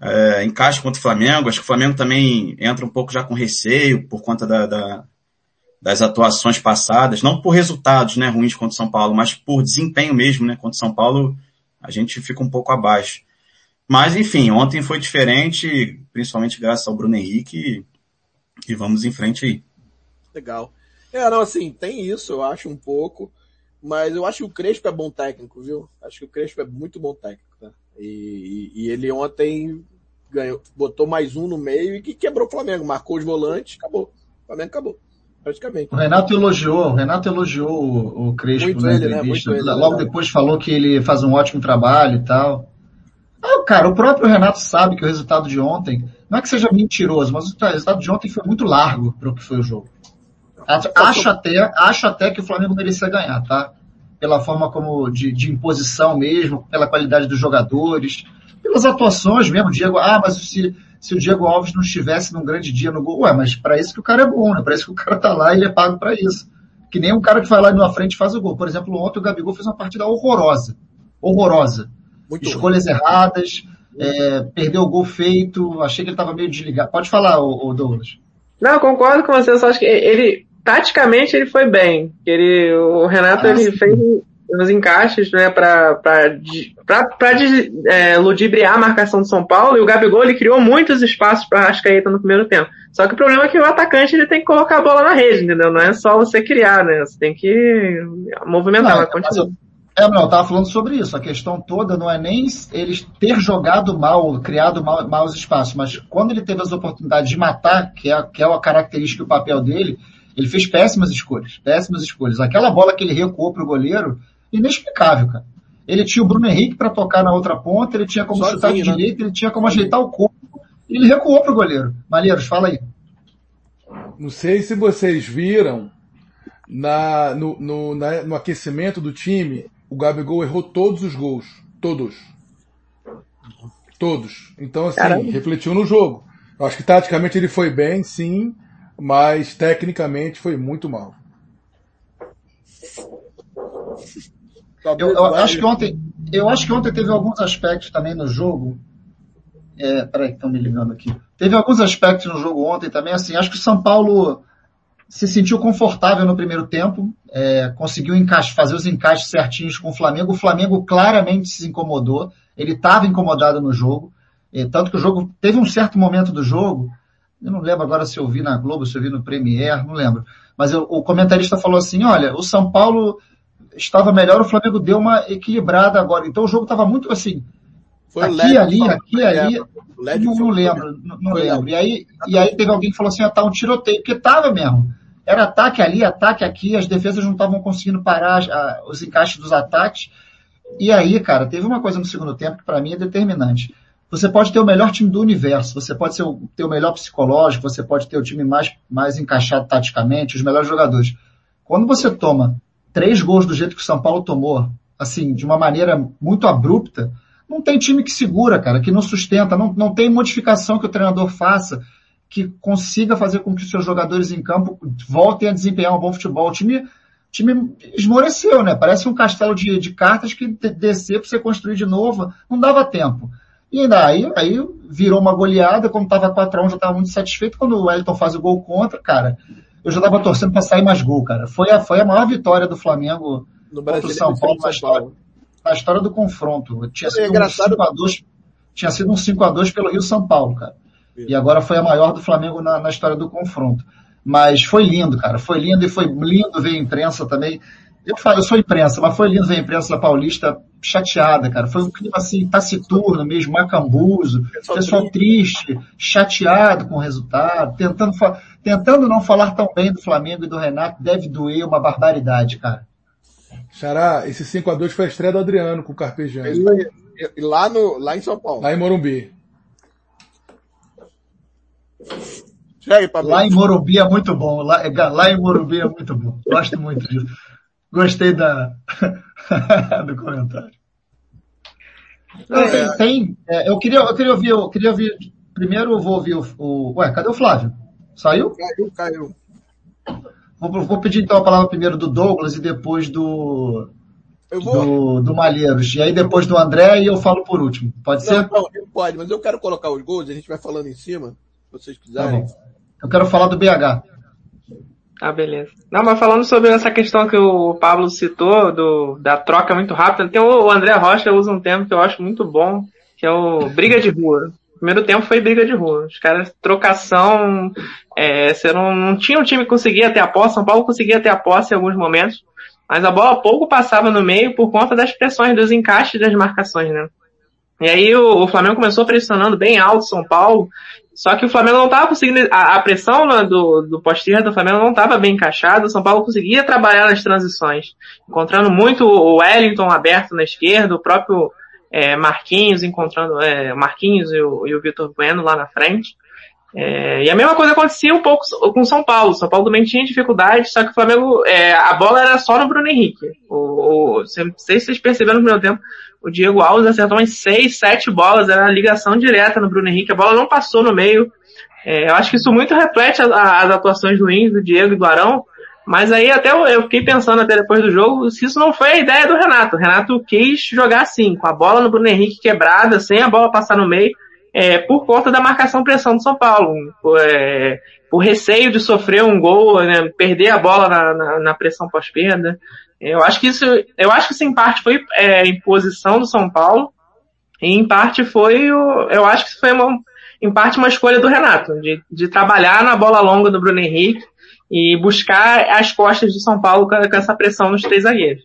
é, encaixa contra o Flamengo. Acho que o Flamengo também entra um pouco já com receio por conta da, da das atuações passadas, não por resultados, né, ruins contra o São Paulo, mas por desempenho mesmo, né, contra o São Paulo a gente fica um pouco abaixo. Mas enfim, ontem foi diferente, principalmente graças ao Bruno Henrique, e vamos em frente aí. Legal. É, não, assim, tem isso, eu acho um pouco, mas eu acho que o Crespo é bom técnico, viu? Acho que o Crespo é muito bom técnico, tá? E, e, e ele ontem ganhou, botou mais um no meio e que quebrou o Flamengo, marcou os volantes, acabou. O Flamengo acabou praticamente. O Renato elogiou, o Renato elogiou o, o Crespo Muito na ele, né? entrevista. Né? Ele, Logo depois falou que ele faz um ótimo trabalho e tal. Ah, cara, o próprio Renato sabe que o resultado de ontem, não é que seja mentiroso, mas o resultado de ontem foi muito largo para o que foi o jogo. Acho até, acho até que o Flamengo merecia ganhar, tá? Pela forma como de, de imposição mesmo, pela qualidade dos jogadores, pelas atuações mesmo, Diego, ah, mas se, se o Diego Alves não estivesse num grande dia no gol. Ué, mas para isso que o cara é bom, né? Para isso que o cara tá lá e ele é pago para isso. Que nem um cara que vai lá na frente e faz o gol. Por exemplo, ontem o Gabigol fez uma partida horrorosa. Horrorosa. Muito Escolhas erradas, é, perdeu o gol feito, achei que ele estava meio desligado. Pode falar, o, Douglas. Não, concordo com você, só acho que ele, taticamente ele foi bem. Ele, o Renato, ah, ele sim. fez nos encaixes, né, para é, ludibriar a marcação do São Paulo, e o Gabigol ele criou muitos espaços para Rascaeta no primeiro tempo. Só que o problema é que o atacante ele tem que colocar a bola na rede, entendeu? Não é só você criar, né? Você tem que movimentar, não, mas É, não, eu tava falando sobre isso. A questão toda não é nem eles ter jogado mal, criado mal, maus espaços, mas quando ele teve as oportunidades de matar, que é, que é a característica e o papel dele, ele fez péssimas escolhas, péssimas escolhas. Aquela bola que ele recuou pro goleiro, inexplicável, cara. Ele tinha o Bruno Henrique para tocar na outra ponta, ele tinha como Sozinho, chutar de né? direita, ele tinha como ajeitar o corpo, e ele recuou pro goleiro. Malheiros, fala aí. Não sei se vocês viram na, no, no, na, no aquecimento do time, o Gabigol errou todos os gols. Todos. Todos. Então, assim, Caramba. refletiu no jogo. Eu acho que taticamente ele foi bem, sim, mas tecnicamente foi muito mal. Eu, eu acho que ontem, eu acho que ontem teve alguns aspectos também no jogo. É, peraí, estão me ligando aqui. Teve alguns aspectos no jogo ontem também, assim, acho que o São Paulo se sentiu confortável no primeiro tempo, é, conseguiu encaixe, fazer os encaixes certinhos com o Flamengo. O Flamengo claramente se incomodou, ele estava incomodado no jogo, é, tanto que o jogo teve um certo momento do jogo, eu não lembro agora se eu vi na Globo, se eu vi no Premier, não lembro. Mas eu, o comentarista falou assim, olha, o São Paulo estava melhor, o Flamengo deu uma equilibrada agora. Então o jogo estava muito assim, foi aqui, ali, aqui, ali. Não, não lembro, não, não lembro. E aí, e aí teve alguém que falou assim, ah, tá um tiroteio, porque tava mesmo. Era ataque ali, ataque aqui, as defesas não estavam conseguindo parar a, os encaixes dos ataques. E aí, cara, teve uma coisa no segundo tempo que para mim é determinante. Você pode ter o melhor time do universo, você pode o, ter o melhor psicológico, você pode ter o time mais, mais encaixado taticamente, os melhores jogadores. Quando você toma três gols do jeito que o São Paulo tomou, assim, de uma maneira muito abrupta, não tem time que segura, cara, que não sustenta, não, não tem modificação que o treinador faça que consiga fazer com que os seus jogadores em campo voltem a desempenhar um bom futebol. O time, time esmoreceu, né? Parece um castelo de, de cartas que descer para você construir de novo, não dava tempo. E ainda aí, aí virou uma goleada, quando estava 4x1 já estava muito satisfeito, quando o Wellington faz o gol contra, cara, eu já estava torcendo para sair mais gol, cara. Foi a, foi a maior vitória do Flamengo no contra o São Paulo na história, na história do confronto. Tinha sido, é um 5 a 2, tinha sido um 5 a 2 pelo Rio São Paulo, cara. E agora foi a maior do Flamengo na, na história do confronto. Mas foi lindo, cara. Foi lindo e foi lindo ver a imprensa também. Eu falo, eu sou imprensa, mas foi lindo ver a imprensa paulista chateada, cara. Foi um clima assim, taciturno mesmo, macambuzo, pessoal, pessoal triste, chateado com o resultado, tentando, tentando não falar tão bem do Flamengo e do Renato, deve doer uma barbaridade, cara. Xará, esse 5x2 foi a estreia do Adriano com o Carpejano. E lá, no, lá em São Paulo. Lá em Morumbi. Lá em Morumbi é muito bom. Lá, lá em Morumbi é muito bom. Gosto muito disso. Gostei da, do comentário. É, tem, tem é, eu, queria, eu queria ouvir, eu queria ouvir. Primeiro eu vou ouvir o, o. Ué, cadê o Flávio? Saiu? Caiu, caiu. Vou, vou pedir então a palavra primeiro do Douglas e depois do. Do, do Malheiros. E aí depois do André e eu falo por último. Pode não, ser? Não, pode, mas eu quero colocar os gols, a gente vai falando em cima, se vocês quiserem. Tá eu quero falar do BH. Ah, beleza. Não, mas falando sobre essa questão que o Pablo citou, do, da troca muito rápida, tem o André Rocha usa um termo que eu acho muito bom, que é o briga de rua. Primeiro tempo foi briga de rua. Os caras, trocação, é, você não, não tinha um time que conseguia ter a posse, São Paulo conseguia ter a posse em alguns momentos, mas a bola pouco passava no meio por conta das pressões, dos encaixes das marcações, né? E aí o, o Flamengo começou pressionando bem alto São Paulo, só que o Flamengo não estava conseguindo, a, a pressão né, do, do poste do Flamengo não estava bem encaixada, o São Paulo conseguia trabalhar nas transições, encontrando muito o Wellington aberto na esquerda, o próprio é, Marquinhos encontrando, é, Marquinhos e o, e o Vitor Bueno lá na frente. É, e a mesma coisa acontecia um pouco com São Paulo. São Paulo também tinha dificuldade, só que o Flamengo, é, a bola era só no Bruno Henrique. O, o, não sei se vocês perceberam no meu tempo, o Diego Alves acertou umas seis, sete bolas, era ligação direta no Bruno Henrique, a bola não passou no meio. É, eu acho que isso muito reflete as, as atuações ruins do Diego e do Arão, mas aí até eu, eu, fiquei pensando até depois do jogo se isso não foi a ideia do Renato. O Renato quis jogar assim, com a bola no Bruno Henrique quebrada, sem a bola passar no meio, é, por conta da marcação-pressão do São Paulo. Por, é, receio de sofrer um gol, né, perder a bola na, na, na pressão pós-perda. Eu acho que isso, eu acho que isso em parte foi é, imposição do São Paulo, e em parte foi, o, eu acho que foi uma, em parte uma escolha do Renato, de, de trabalhar na bola longa do Bruno Henrique e buscar as costas do São Paulo com, essa pressão nos três zagueiros.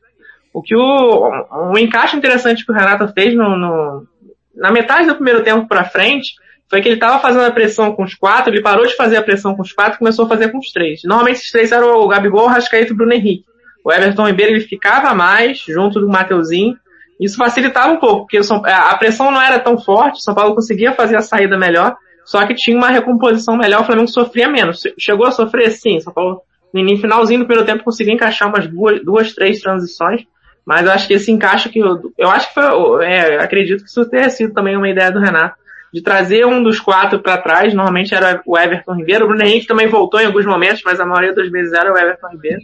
O que o, um encaixe interessante que o Renato fez no, no na metade do primeiro tempo para frente foi que ele estava fazendo a pressão com os quatro, ele parou de fazer a pressão com os quatro começou a fazer com os três. Normalmente esses três eram o Gabigol, o Rascaeta e o Bruno Henrique. O Everton Ribeiro ele ficava mais junto do Mateuzinho. Isso facilitava um pouco, porque a pressão não era tão forte, o São Paulo conseguia fazer a saída melhor. Só que tinha uma recomposição melhor, o Flamengo sofria menos. Chegou a sofrer, sim, São Paulo no finalzinho do primeiro tempo conseguiu encaixar umas duas, duas três transições, mas eu acho que esse encaixe que eu, eu acho que foi, é, acredito que isso tenha sido também uma ideia do Renato, de trazer um dos quatro para trás, normalmente era o Everton Ribeiro, o Bruno Henrique também voltou em alguns momentos, mas a maioria das vezes era o Everton Ribeiro.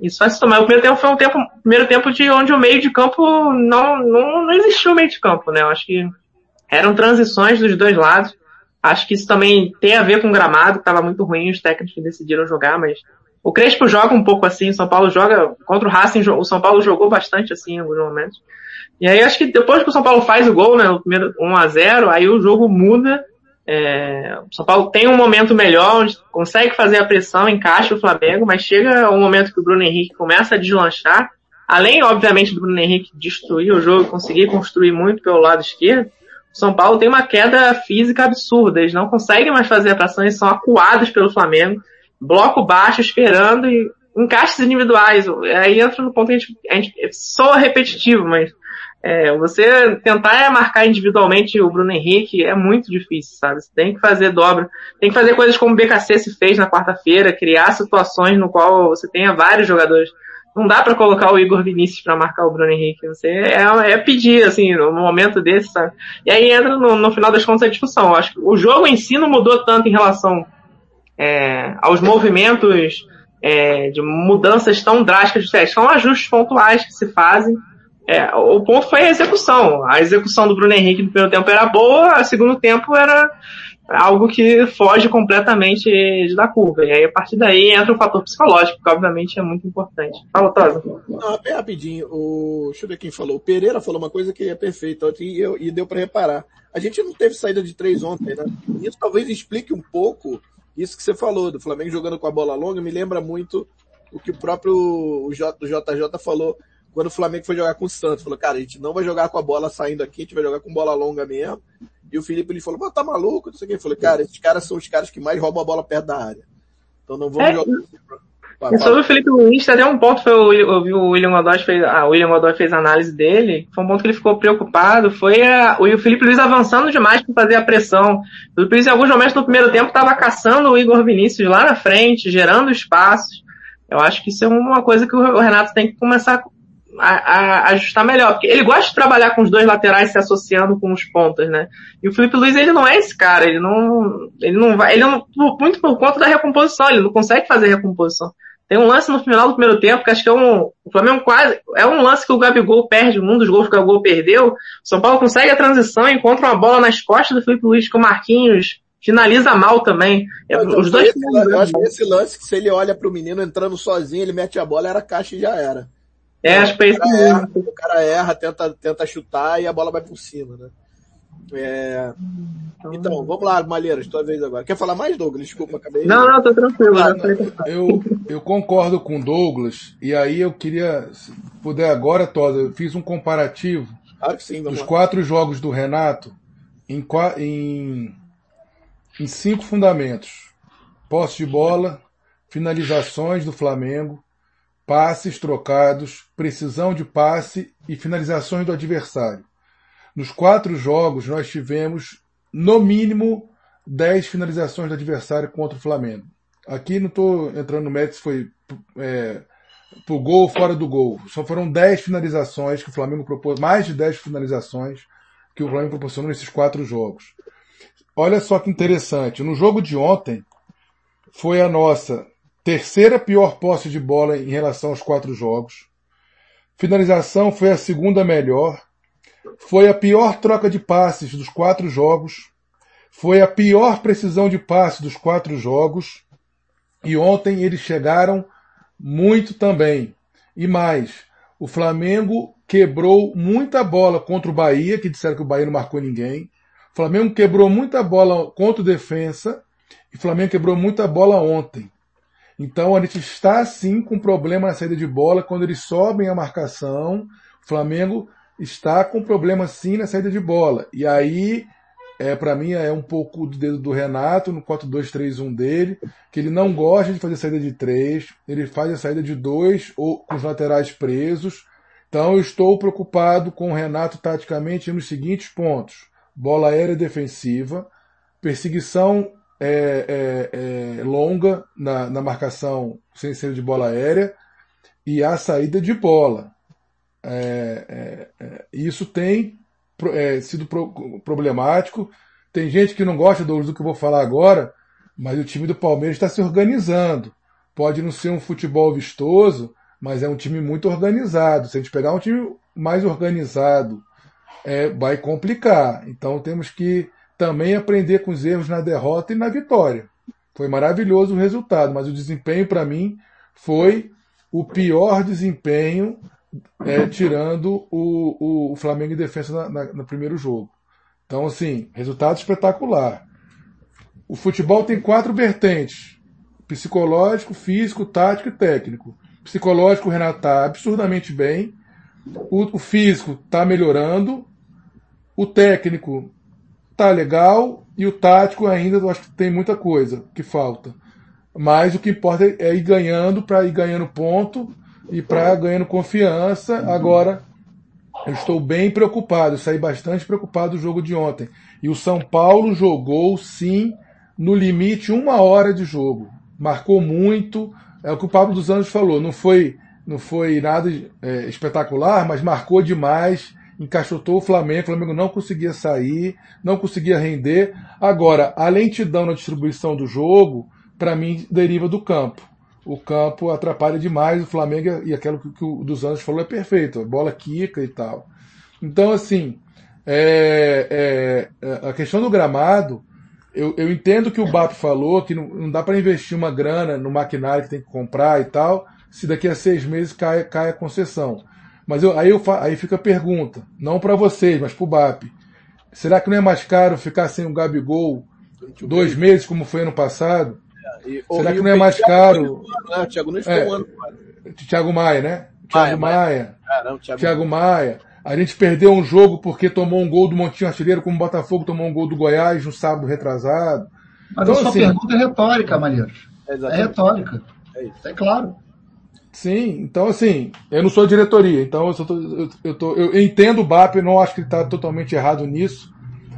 Isso faz tomar. O primeiro tempo foi um tempo, primeiro tempo de onde o meio de campo não, não, não existiu meio de campo, né? Eu acho que eram transições dos dois lados. Acho que isso também tem a ver com o gramado, que estava muito ruim, os técnicos decidiram jogar, mas o Crespo joga um pouco assim, o São Paulo joga contra o Racing, o São Paulo jogou bastante assim em alguns momentos. E aí acho que depois que o São Paulo faz o gol, né, no primeiro 1 a 0 aí o jogo muda. É, o São Paulo tem um momento melhor, onde consegue fazer a pressão, encaixa o Flamengo, mas chega um momento que o Bruno Henrique começa a deslanchar. Além, obviamente, do Bruno Henrique destruir o jogo, conseguir construir muito pelo lado esquerdo, o São Paulo tem uma queda física absurda. Eles não conseguem mais fazer a pressão, eles são acuados pelo Flamengo. Bloco baixo, esperando e encaixes individuais. Aí entra no ponto que a gente, a gente soa repetitivo, mas é, você tentar marcar individualmente o Bruno Henrique é muito difícil, sabe? Você tem que fazer dobra, tem que fazer coisas como o BKC se fez na quarta-feira, criar situações no qual você tenha vários jogadores. Não dá para colocar o Igor Vinícius para marcar o Bruno Henrique. Você é, é, pedir, assim, no momento desse, sabe? E aí entra no, no final das contas a discussão. Eu acho que o jogo em si não mudou tanto em relação é, aos movimentos é, de mudanças tão drásticas. São ajustes pontuais que se fazem é, o ponto foi a execução. A execução do Bruno Henrique no primeiro tempo era boa, a segundo tempo era algo que foge completamente da curva. E aí, a partir daí, entra o fator psicológico, que obviamente é muito importante. Fala, Tosa. Não, bem rapidinho. O, deixa eu ver quem falou. O Pereira falou uma coisa que é perfeita e, e deu para reparar. A gente não teve saída de três ontem, né? Isso talvez explique um pouco isso que você falou, do Flamengo jogando com a bola longa, me lembra muito o que o próprio JJ falou quando o Flamengo foi jogar com o Santos. Falou, cara, a gente não vai jogar com a bola saindo aqui, a gente vai jogar com bola longa mesmo. E o Felipe ele falou, tá maluco? Não sei o que. Eu falei, cara, esses caras são os caras que mais roubam a bola perto da área. Então não vamos é, jogar. Assim, sobre o Felipe Luiz, até um ponto foi o, eu vi o William Godoy fez, ah, William Godoy fez a análise dele, foi um ponto que ele ficou preocupado, foi a, o Felipe Luiz avançando demais para fazer a pressão. O Felipe Luiz em alguns momentos no primeiro tempo estava caçando o Igor Vinícius lá na frente, gerando espaços. Eu acho que isso é uma coisa que o Renato tem que começar a, a, ajustar melhor. Porque ele gosta de trabalhar com os dois laterais se associando com os pontas, né? E o Felipe Luiz, ele não é esse cara, ele não, ele não vai, ele não, muito por conta da recomposição, ele não consegue fazer recomposição. Tem um lance no final do primeiro tempo, que acho que é um, o Flamengo quase, é um lance que o Gabigol perde, um dos gols que o Gabigol perdeu. O São Paulo consegue a transição, encontra uma bola nas costas do Felipe Luiz com o Marquinhos, finaliza mal também. É, os dois esse, eu acho que esse lance, que se ele olha para o menino entrando sozinho, ele mete a bola, era caixa e já era. É, acho que é isso mesmo. O cara erra, tenta, tenta chutar e a bola vai por cima, né? É... Então, vamos lá, Malheiras, tua vez agora. Quer falar mais, Douglas? Desculpa, acabei. Não, não, tô tranquilo. Ah, eu, eu concordo com o Douglas, e aí eu queria, se puder agora, Toda, eu fiz um comparativo claro sim, dos lá. quatro jogos do Renato em, em, em cinco fundamentos: posse de bola, finalizações do Flamengo, passes trocados, precisão de passe e finalizações do adversário. Nos quatro jogos, nós tivemos, no mínimo, 10 finalizações do adversário contra o Flamengo. Aqui não estou entrando no mérito se foi é, pro gol ou fora do gol. Só foram 10 finalizações que o Flamengo propôs, mais de 10 finalizações que o Flamengo proporcionou nesses quatro jogos. Olha só que interessante. No jogo de ontem, foi a nossa terceira pior posse de bola em relação aos quatro jogos. Finalização foi a segunda melhor. Foi a pior troca de passes dos quatro jogos. Foi a pior precisão de passe dos quatro jogos. E ontem eles chegaram muito também. E mais, o Flamengo quebrou muita bola contra o Bahia, que disseram que o Bahia não marcou ninguém. O Flamengo quebrou muita bola contra o Defensa. E o Flamengo quebrou muita bola ontem. Então a gente está sim com problema na saída de bola quando eles sobem a marcação. O Flamengo está com problema sim na saída de bola. E aí, é, para mim, é um pouco do dedo do Renato no 4-2-3-1 dele, que ele não gosta de fazer saída de três, ele faz a saída de dois ou com os laterais presos. Então eu estou preocupado com o Renato taticamente nos seguintes pontos: bola aérea defensiva perseguição é, é, é longa na, na, marcação sem ser de bola aérea e a saída de bola. É, é, isso tem sido pro, problemático. Tem gente que não gosta do, do que eu vou falar agora, mas o time do Palmeiras está se organizando. Pode não ser um futebol vistoso, mas é um time muito organizado. Se a gente pegar um time mais organizado, é, vai complicar. Então temos que também aprender com os erros na derrota e na vitória. Foi maravilhoso o resultado, mas o desempenho para mim foi o pior desempenho, é, tirando o, o, Flamengo em defesa na, na, no primeiro jogo. Então, assim, resultado espetacular. O futebol tem quatro vertentes: psicológico, físico, tático e técnico. Psicológico, o Renato está absurdamente bem. O, o físico está melhorando. O técnico tá legal e o tático ainda eu acho que tem muita coisa que falta. Mas o que importa é ir ganhando para ir ganhando ponto e para ganhando confiança. Agora eu estou bem preocupado, saí bastante preocupado do jogo de ontem. E o São Paulo jogou sim no limite uma hora de jogo. Marcou muito. É o que o Pablo dos Anjos falou. Não foi, não foi nada é, espetacular, mas marcou demais encaixotou o Flamengo, o Flamengo não conseguia sair, não conseguia render. Agora, a lentidão na distribuição do jogo, para mim, deriva do campo. O campo atrapalha demais o Flamengo e aquilo que o dos anos falou é perfeito, bola quica e tal. Então, assim, é, é, a questão do gramado, eu, eu, entendo que o BAP falou que não, não dá para investir uma grana no maquinário que tem que comprar e tal, se daqui a seis meses cai, cai a concessão. Mas eu, aí, eu, aí fica a pergunta, não para vocês, mas para o BAP. Será que não é mais caro ficar sem o Gabigol dois meses, como foi ano passado? É, e, Será que não é mais caro? Né? O Thiago Nunes ficou um ano. Thiago Maia, né? Thiago Maia. Maia. Caramba, Thiago, Thiago Maia. A gente perdeu um jogo porque tomou um gol do Montinho Artilheiro, como o Botafogo tomou um gol do Goiás no sábado retrasado. Mas então, a sua assim, pergunta é retórica, Malheiros. É, é retórica. É, isso. é claro. Sim, então assim, eu não sou diretoria, então eu, tô, eu, eu, tô, eu entendo o BAP, não acho que ele está totalmente errado nisso,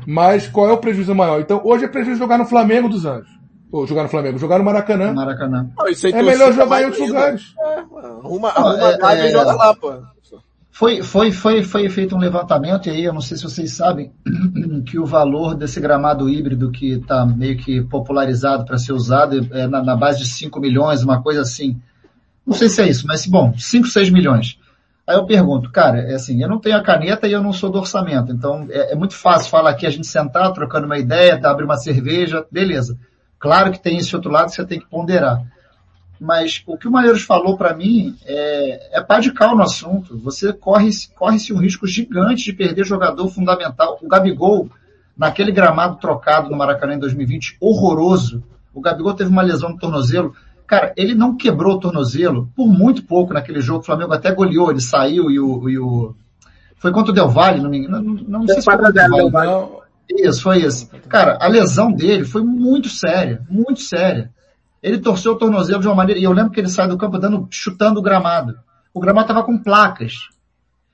mas qual é o prejuízo maior? Então hoje é prejuízo jogar no Flamengo dos Anjos. Ou jogar no Flamengo, jogar no Maracanã. Maracanã. é melhor jogar em outros lugares. É, arruma, arruma é, é, joga lá, pô. Foi, foi, foi, foi feito um levantamento, e aí eu não sei se vocês sabem, que o valor desse gramado híbrido que está meio que popularizado para ser usado é na, na, base de 5 milhões, uma coisa assim. Não sei se é isso, mas bom, 5, 6 milhões. Aí eu pergunto, cara, é assim, eu não tenho a caneta e eu não sou do orçamento, então é, é muito fácil falar aqui, a gente sentar, trocando uma ideia, tá, abrir uma cerveja, beleza. Claro que tem esse outro lado que você tem que ponderar. Mas o que o Malheiros falou para mim é, é cal no assunto. Você corre-se corre um risco gigante de perder jogador fundamental. O Gabigol, naquele gramado trocado no Maracanã em 2020, horroroso. O Gabigol teve uma lesão no tornozelo. Cara, ele não quebrou o tornozelo por muito pouco naquele jogo. O Flamengo até goleou, ele saiu e o. E o... Foi contra o Del Valle, não me engano. Não, não sei se foi o Del Valle. Isso, foi isso. Cara, a lesão dele foi muito séria, muito séria. Ele torceu o tornozelo de uma maneira, e eu lembro que ele saiu do campo dando, chutando o gramado. O gramado estava com placas.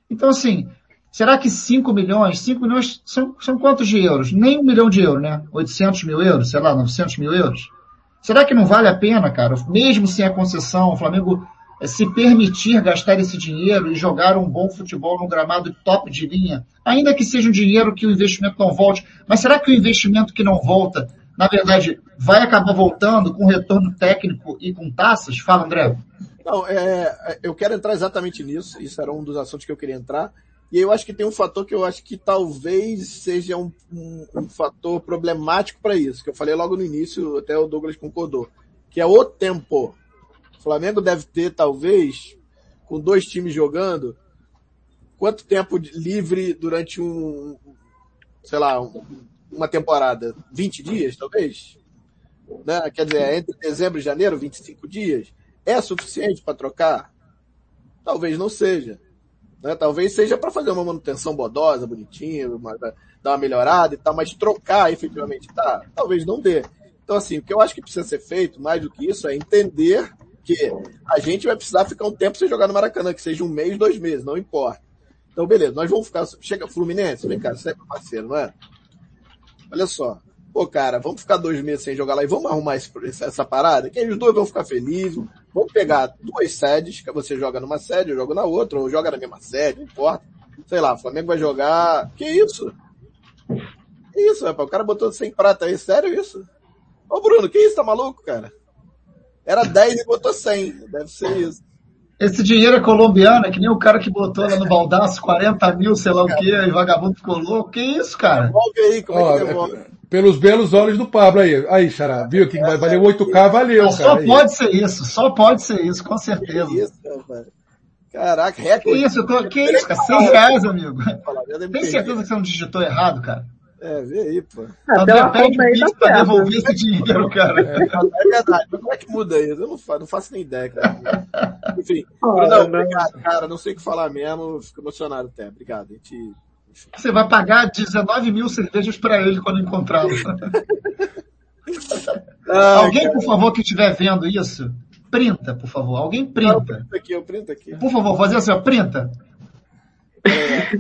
Então, assim, será que 5 milhões, 5 milhões são, são quantos de euros? Nem um milhão de euros, né? 800 mil euros, sei lá, 900 mil euros. Será que não vale a pena, cara, mesmo sem a concessão, o Flamengo eh, se permitir gastar esse dinheiro e jogar um bom futebol no gramado top de linha, ainda que seja um dinheiro que o investimento não volte, mas será que o investimento que não volta, na verdade, vai acabar voltando com retorno técnico e com taças? Fala, André. Não, é, eu quero entrar exatamente nisso, isso era um dos assuntos que eu queria entrar, e eu acho que tem um fator que eu acho que talvez seja um, um, um fator problemático para isso, que eu falei logo no início, até o Douglas concordou, que é o tempo. O Flamengo deve ter, talvez, com dois times jogando, quanto tempo livre durante um, sei lá, uma temporada? 20 dias, talvez? Né? Quer dizer, entre dezembro e janeiro, 25 dias. É suficiente para trocar? Talvez não seja. Né? Talvez seja para fazer uma manutenção bodosa, bonitinha, uma, dar uma melhorada e tal, mas trocar efetivamente, tá? Talvez não dê. Então, assim, o que eu acho que precisa ser feito, mais do que isso, é entender que a gente vai precisar ficar um tempo sem jogar no Maracanã, que seja um mês, dois meses, não importa. Então, beleza, nós vamos ficar. Chega Fluminense, vem cá, você é meu parceiro, não é? Olha só. Pô, cara, vamos ficar dois meses sem jogar lá e vamos arrumar esse, essa parada, que aí os dois vão ficar felizes, vamos pegar duas sedes, que você joga numa sede, eu jogo na outra, ou joga na mesma sede, não importa. Sei lá, o Flamengo vai jogar. Que isso? Que isso, rapaz? O cara botou sem prata aí, sério isso? Ô Bruno, que isso, tá maluco, cara? Era 10 e botou 100, deve ser isso. Esse dinheiro é colombiano, é que nem o cara que botou lá no baldaço 40 mil, sei lá o que, e vagabundo ficou louco. Que isso, cara? Devolve aí, como é que devolve? Pelos belos olhos do Pablo aí. Aí, Xará, viu que vai valer 8K, valeu, Só cara, pode aí. ser isso, só pode ser isso, com certeza. Que isso, rapaz. Caraca, recorde. Que isso, eu tô, que isso, cara? 100 reais, amigo. Tem certeza que você não digitou errado, cara? É, vê aí, pô. Ah, pede um pix tá pra devolver esse dinheiro, cara. É, é, verdade, mas como é que muda isso? Eu não faço, não faço nem ideia, cara. Enfim, não, obrigado, cara. Não sei o que falar mesmo, fico emocionado até. Obrigado. A gente você vai pagar 19 mil cervejas para ele quando encontrá-lo. Alguém, por favor, que estiver vendo isso, printa, por favor. Alguém printa. Eu printo aqui, eu printo aqui. Por favor, fazer assim, ó, printa. É,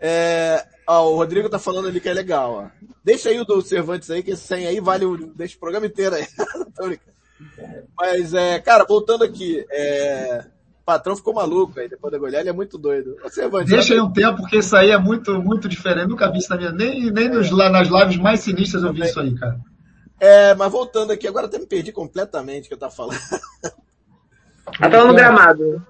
é, ó, o Rodrigo tá falando ali que é legal, ó. Deixa aí o do Cervantes aí, que esse 100 aí vale o, deixa o programa inteiro aí. Mas, é, cara, voltando aqui, é, patrão ficou maluco aí depois da goleada, ele é muito doido. Você, Deixa aí um tempo, porque isso aí é muito, muito diferente. Nunca vi isso na minha. Nem, nem nos, lá, nas lives mais sinistras eu vi isso aí, cara. É, mas voltando aqui, agora até me perdi completamente o que eu tava falando. Tá falando do gramado.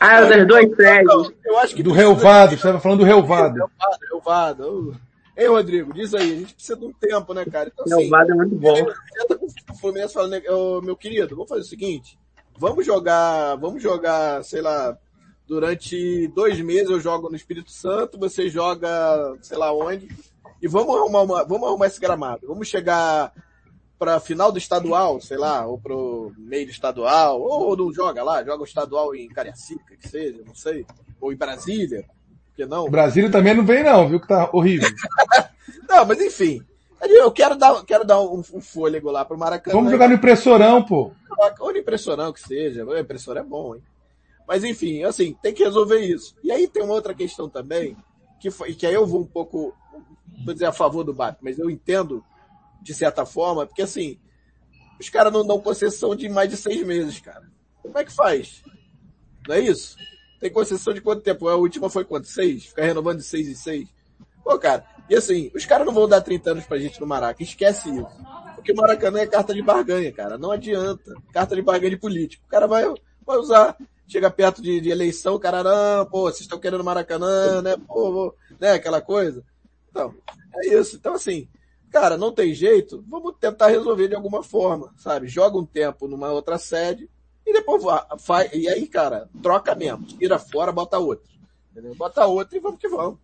Ah, é das dois prédios. Eu acho que do relvado, você estava falando do relvado. Relvado, relvado. Ei, Rodrigo, diz aí, a gente precisa de um tempo, né, cara? Então, assim, relvado é muito bom. O Fluminense falando, né, meu querido, vamos fazer o seguinte, Vamos jogar, vamos jogar, sei lá, durante dois meses eu jogo no Espírito Santo, você joga, sei lá onde, e vamos arrumar, uma, vamos arrumar esse gramado. Vamos chegar para final do estadual, sei lá, ou pro meio do estadual, ou, ou não joga lá, joga o estadual em Cariacica, que seja, não sei, ou em Brasília, porque não? Brasília também não vem não, viu que tá horrível. não, mas enfim, eu quero dar, quero dar um, um fôlego lá pro Maracanã. Vamos jogar no impressorão, pô. Ou no impressorão que seja. O impressor é bom, hein? Mas enfim, assim, tem que resolver isso. E aí tem uma outra questão também, que, foi, que aí eu vou um pouco, vou dizer, a favor do BAP, mas eu entendo de certa forma, porque assim, os caras não dão concessão de mais de seis meses, cara. Como é que faz? Não é isso? Tem concessão de quanto tempo? A última foi quanto? Seis? Ficar renovando de seis em seis? Pô, cara, e assim, os caras não vão dar 30 anos pra gente no Maraca, esquece isso. Porque o Maracanã é carta de barganha, cara. Não adianta. Carta de barganha de político. O cara vai, vai usar. Chega perto de, de eleição, o cara, não, pô, vocês estão querendo Maracanã, né? Pô, né? Aquela coisa. Então, é isso. Então, assim, cara, não tem jeito, vamos tentar resolver de alguma forma, sabe? Joga um tempo numa outra sede e depois vai. E aí, cara, troca mesmo. Tira fora, bota outro. Entendeu? Bota outro e vamos que vamos.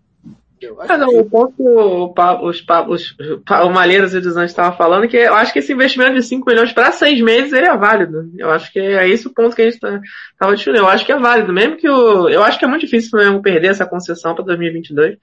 Ah, não, o ponto o, os, os, o Malheiros e o Anjos estavam falando que eu acho que esse investimento de 5 milhões para seis meses ele é válido. Eu acho que é esse o ponto que a gente estava tá, discutindo. Eu acho que é válido, mesmo que o, eu acho que é muito difícil mesmo perder essa concessão para 2022.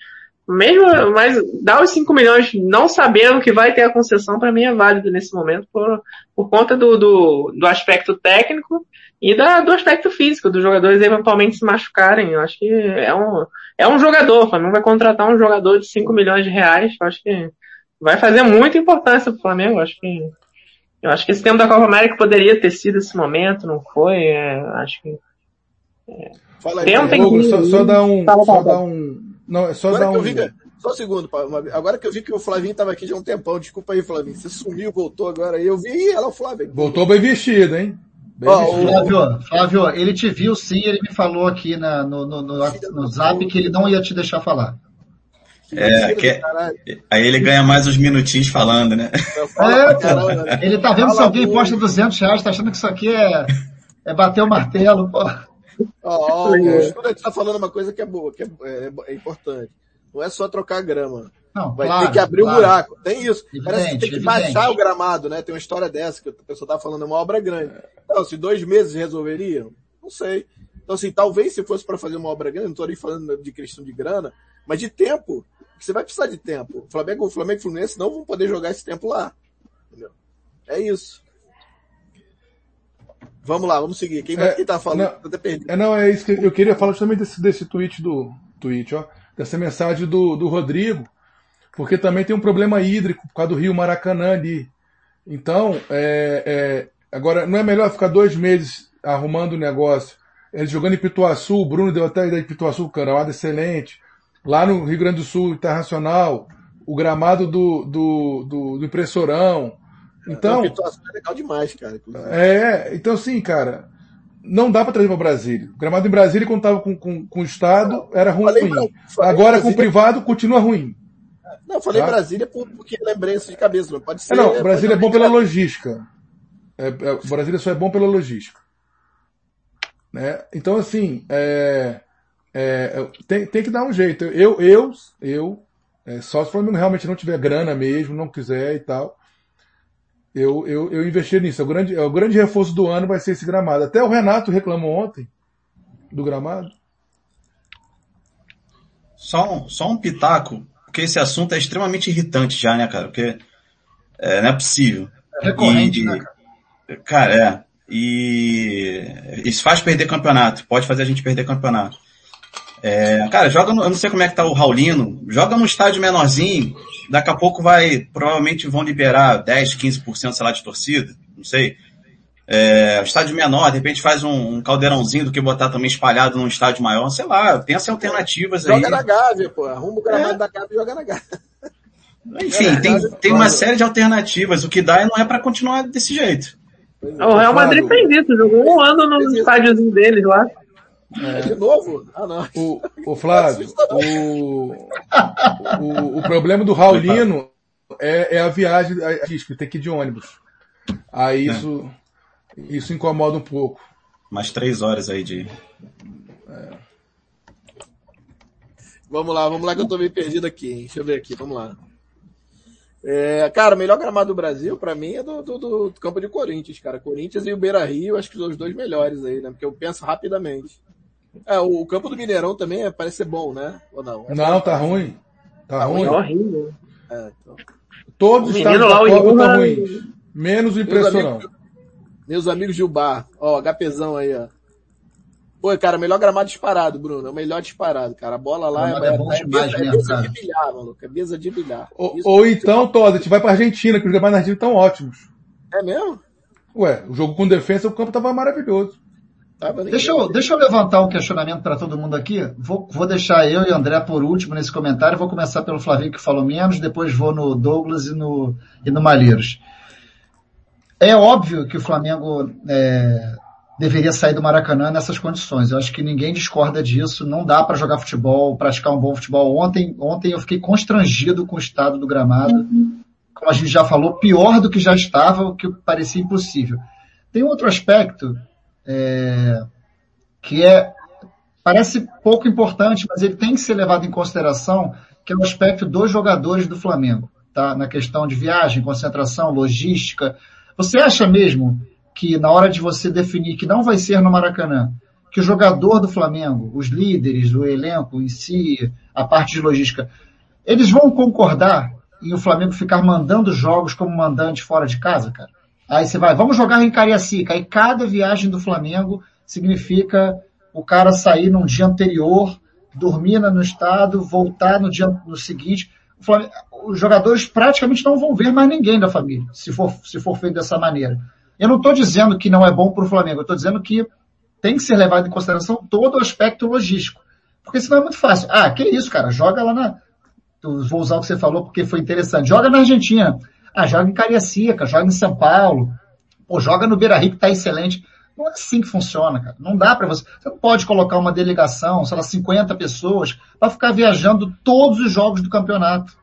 Mesmo, mas dar os 5 milhões não sabendo que vai ter a concessão para mim é válido nesse momento por, por conta do, do, do aspecto técnico e da, do aspecto físico, dos jogadores eventualmente se machucarem. Eu acho que é um, é um jogador, o Flamengo vai contratar um jogador de 5 milhões de reais, eu acho que vai fazer muita importância pro Flamengo, eu acho que eu acho que esse tempo da Copa América poderia ter sido esse momento, não foi, é, acho que é, Fala aí, Hugo, só, só dá um, só dá um, não, é só agora dar um... Só um segundo, agora que eu vi que o Flavinho estava aqui já há um tempão, desculpa aí, Flavinho, você sumiu, voltou agora, eu vi, ela é o Flávio. Voltou bem vestido, hein? Oh, Flávio, Flávio, ele te viu sim, ele me falou aqui na, no, no, no, no zap que ele não ia te deixar falar. É, que, aí ele ganha mais uns minutinhos falando, né? É, ele tá vendo se alguém posta 200 reais, tá achando que isso aqui é, é bater o martelo, pô. Ó, oh, oh, a gente tá falando uma coisa que é boa, que é, é, é importante. Não é só trocar grama. Não, Vai claro, ter que abrir o claro. um buraco. Tem isso. Evidente, Parece que tem que evidente. baixar o gramado, né? Tem uma história dessa que a pessoa tá falando, é uma obra grande. Então, se dois meses resolveriam, não sei. Então, assim, talvez se fosse para fazer uma obra grande, não estou nem falando de questão de grana, mas de tempo. Você vai precisar de tempo. O Flamengo, o Flamengo e o Fluminense não vão poder jogar esse tempo lá. Entendeu? É isso. Vamos lá, vamos seguir. Quem, é, quem tá falando? Não. É, não, é isso que eu queria falar justamente desse, desse tweet do tweet, ó, dessa mensagem do, do Rodrigo porque também tem um problema hídrico por causa do rio Maracanã ali. Então, é, é, agora, não é melhor ficar dois meses arrumando o negócio? Eles jogando em Pituaçu, o Bruno deu até ideia de Pituaçu, gramado excelente. Lá no Rio Grande do Sul, Internacional, o gramado do, do, do, do Impressorão. Então, Pituaçu é legal demais, cara. É, então assim, cara, não dá para trazer para Brasília. O gramado em Brasília, quando tava com, com, com o Estado, era ruim. Falei, falei Agora com o privado, continua ruim. Não, falei tá? Brasília porque lembrei isso de cabeça, não pode ser. É, não, Brasília é bom pela logística. É, é, Brasília só é bom pela logística. Né? Então, assim, é, é, tem, tem que dar um jeito. Eu, eu, eu, é, só se o Flamengo realmente não tiver grana mesmo, não quiser e tal, eu, eu, eu investi nisso. É o, grande, é o grande reforço do ano vai ser esse gramado. Até o Renato reclamou ontem do gramado. Só um, só um pitaco porque esse assunto é extremamente irritante já, né, cara? Porque é, não é possível. É recorrente, e, né, cara? Cara, é. E isso faz perder campeonato. Pode fazer a gente perder campeonato. É, cara, joga no, eu não sei como é que tá o Raulino, joga no estádio menorzinho, daqui a pouco vai, provavelmente vão liberar 10, 15% sei lá de torcida, não sei é, estádio menor, de repente faz um, um, caldeirãozinho do que botar também espalhado num estádio maior, sei lá, pensa em alternativas joga aí. Joga na Gávea, pô, arruma o gramado é. da Gávea e joga na Gávea. Enfim, tem, tem uma série de alternativas, o que dá não é para continuar desse jeito. O Real Madrid fez isso, jogou um ano no estádiozinho deles lá. É. De novo? Ah, não. O, o Flávio, o, o, o problema do Raulino é, é a viagem, a, a, tem que ir de ônibus. Aí é. Isso, incomoda um pouco. Mais três horas aí de. É. Vamos lá, vamos lá que eu tô meio perdido aqui, hein? Deixa eu ver aqui, vamos lá. É, cara, o melhor gramado do Brasil, para mim, é do, do, do, campo de Corinthians, cara. Corinthians e o Beira Rio, acho que são os dois melhores aí, né? Porque eu penso rapidamente. É, o, o campo do Mineirão também é, parece ser bom, né? Ou não? É não, tá ruim. Tá, tá ruim. É horrível. É, então. Todos os estados da Copa tá ruim. Menos o impressionante. Meus amigos Gilbar. Ó, HPzão aí, ó. Pô, cara, melhor gramado disparado, Bruno. É o melhor disparado, cara. A bola lá é, é, bom é, demais, é, mesa, é de bilhar, maluco. É mesa de bilhar. Ou, ou então, Todd, a gente vai pra Argentina, que os gramados na Argentina estão ótimos. É mesmo? Ué, o jogo com defesa, o campo tava maravilhoso. Deixa eu, deixa eu levantar um questionamento para todo mundo aqui. Vou, vou deixar eu e André por último nesse comentário. Vou começar pelo Flavinho que falou menos, depois vou no Douglas e no, e no Malheiros. É óbvio que o Flamengo é, deveria sair do Maracanã nessas condições. Eu acho que ninguém discorda disso. Não dá para jogar futebol, praticar um bom futebol. Ontem, ontem eu fiquei constrangido com o estado do gramado. Como a gente já falou, pior do que já estava, o que parecia impossível. Tem outro aspecto é, que é parece pouco importante, mas ele tem que ser levado em consideração, que é o aspecto dos jogadores do Flamengo, tá? Na questão de viagem, concentração, logística, você acha mesmo que na hora de você definir que não vai ser no Maracanã, que o jogador do Flamengo, os líderes, o elenco em si, a parte de logística, eles vão concordar em o Flamengo ficar mandando jogos como mandante fora de casa, cara? Aí você vai, vamos jogar em Cariacica. Aí cada viagem do Flamengo significa o cara sair num dia anterior, dormir no estado, voltar no dia no seguinte. Os jogadores praticamente não vão ver mais ninguém da família, se for, se for feito dessa maneira. Eu não estou dizendo que não é bom para o Flamengo, eu estou dizendo que tem que ser levado em consideração todo o aspecto logístico. Porque senão é muito fácil. Ah, que isso, cara, joga lá na. Vou usar o que você falou porque foi interessante. Joga na Argentina. Ah, joga em Cariacica, joga em São Paulo. Ou joga no Beira Rio, que está excelente. Não é assim que funciona, cara. Não dá para você. Você não pode colocar uma delegação, sei lá, 50 pessoas, para ficar viajando todos os jogos do campeonato.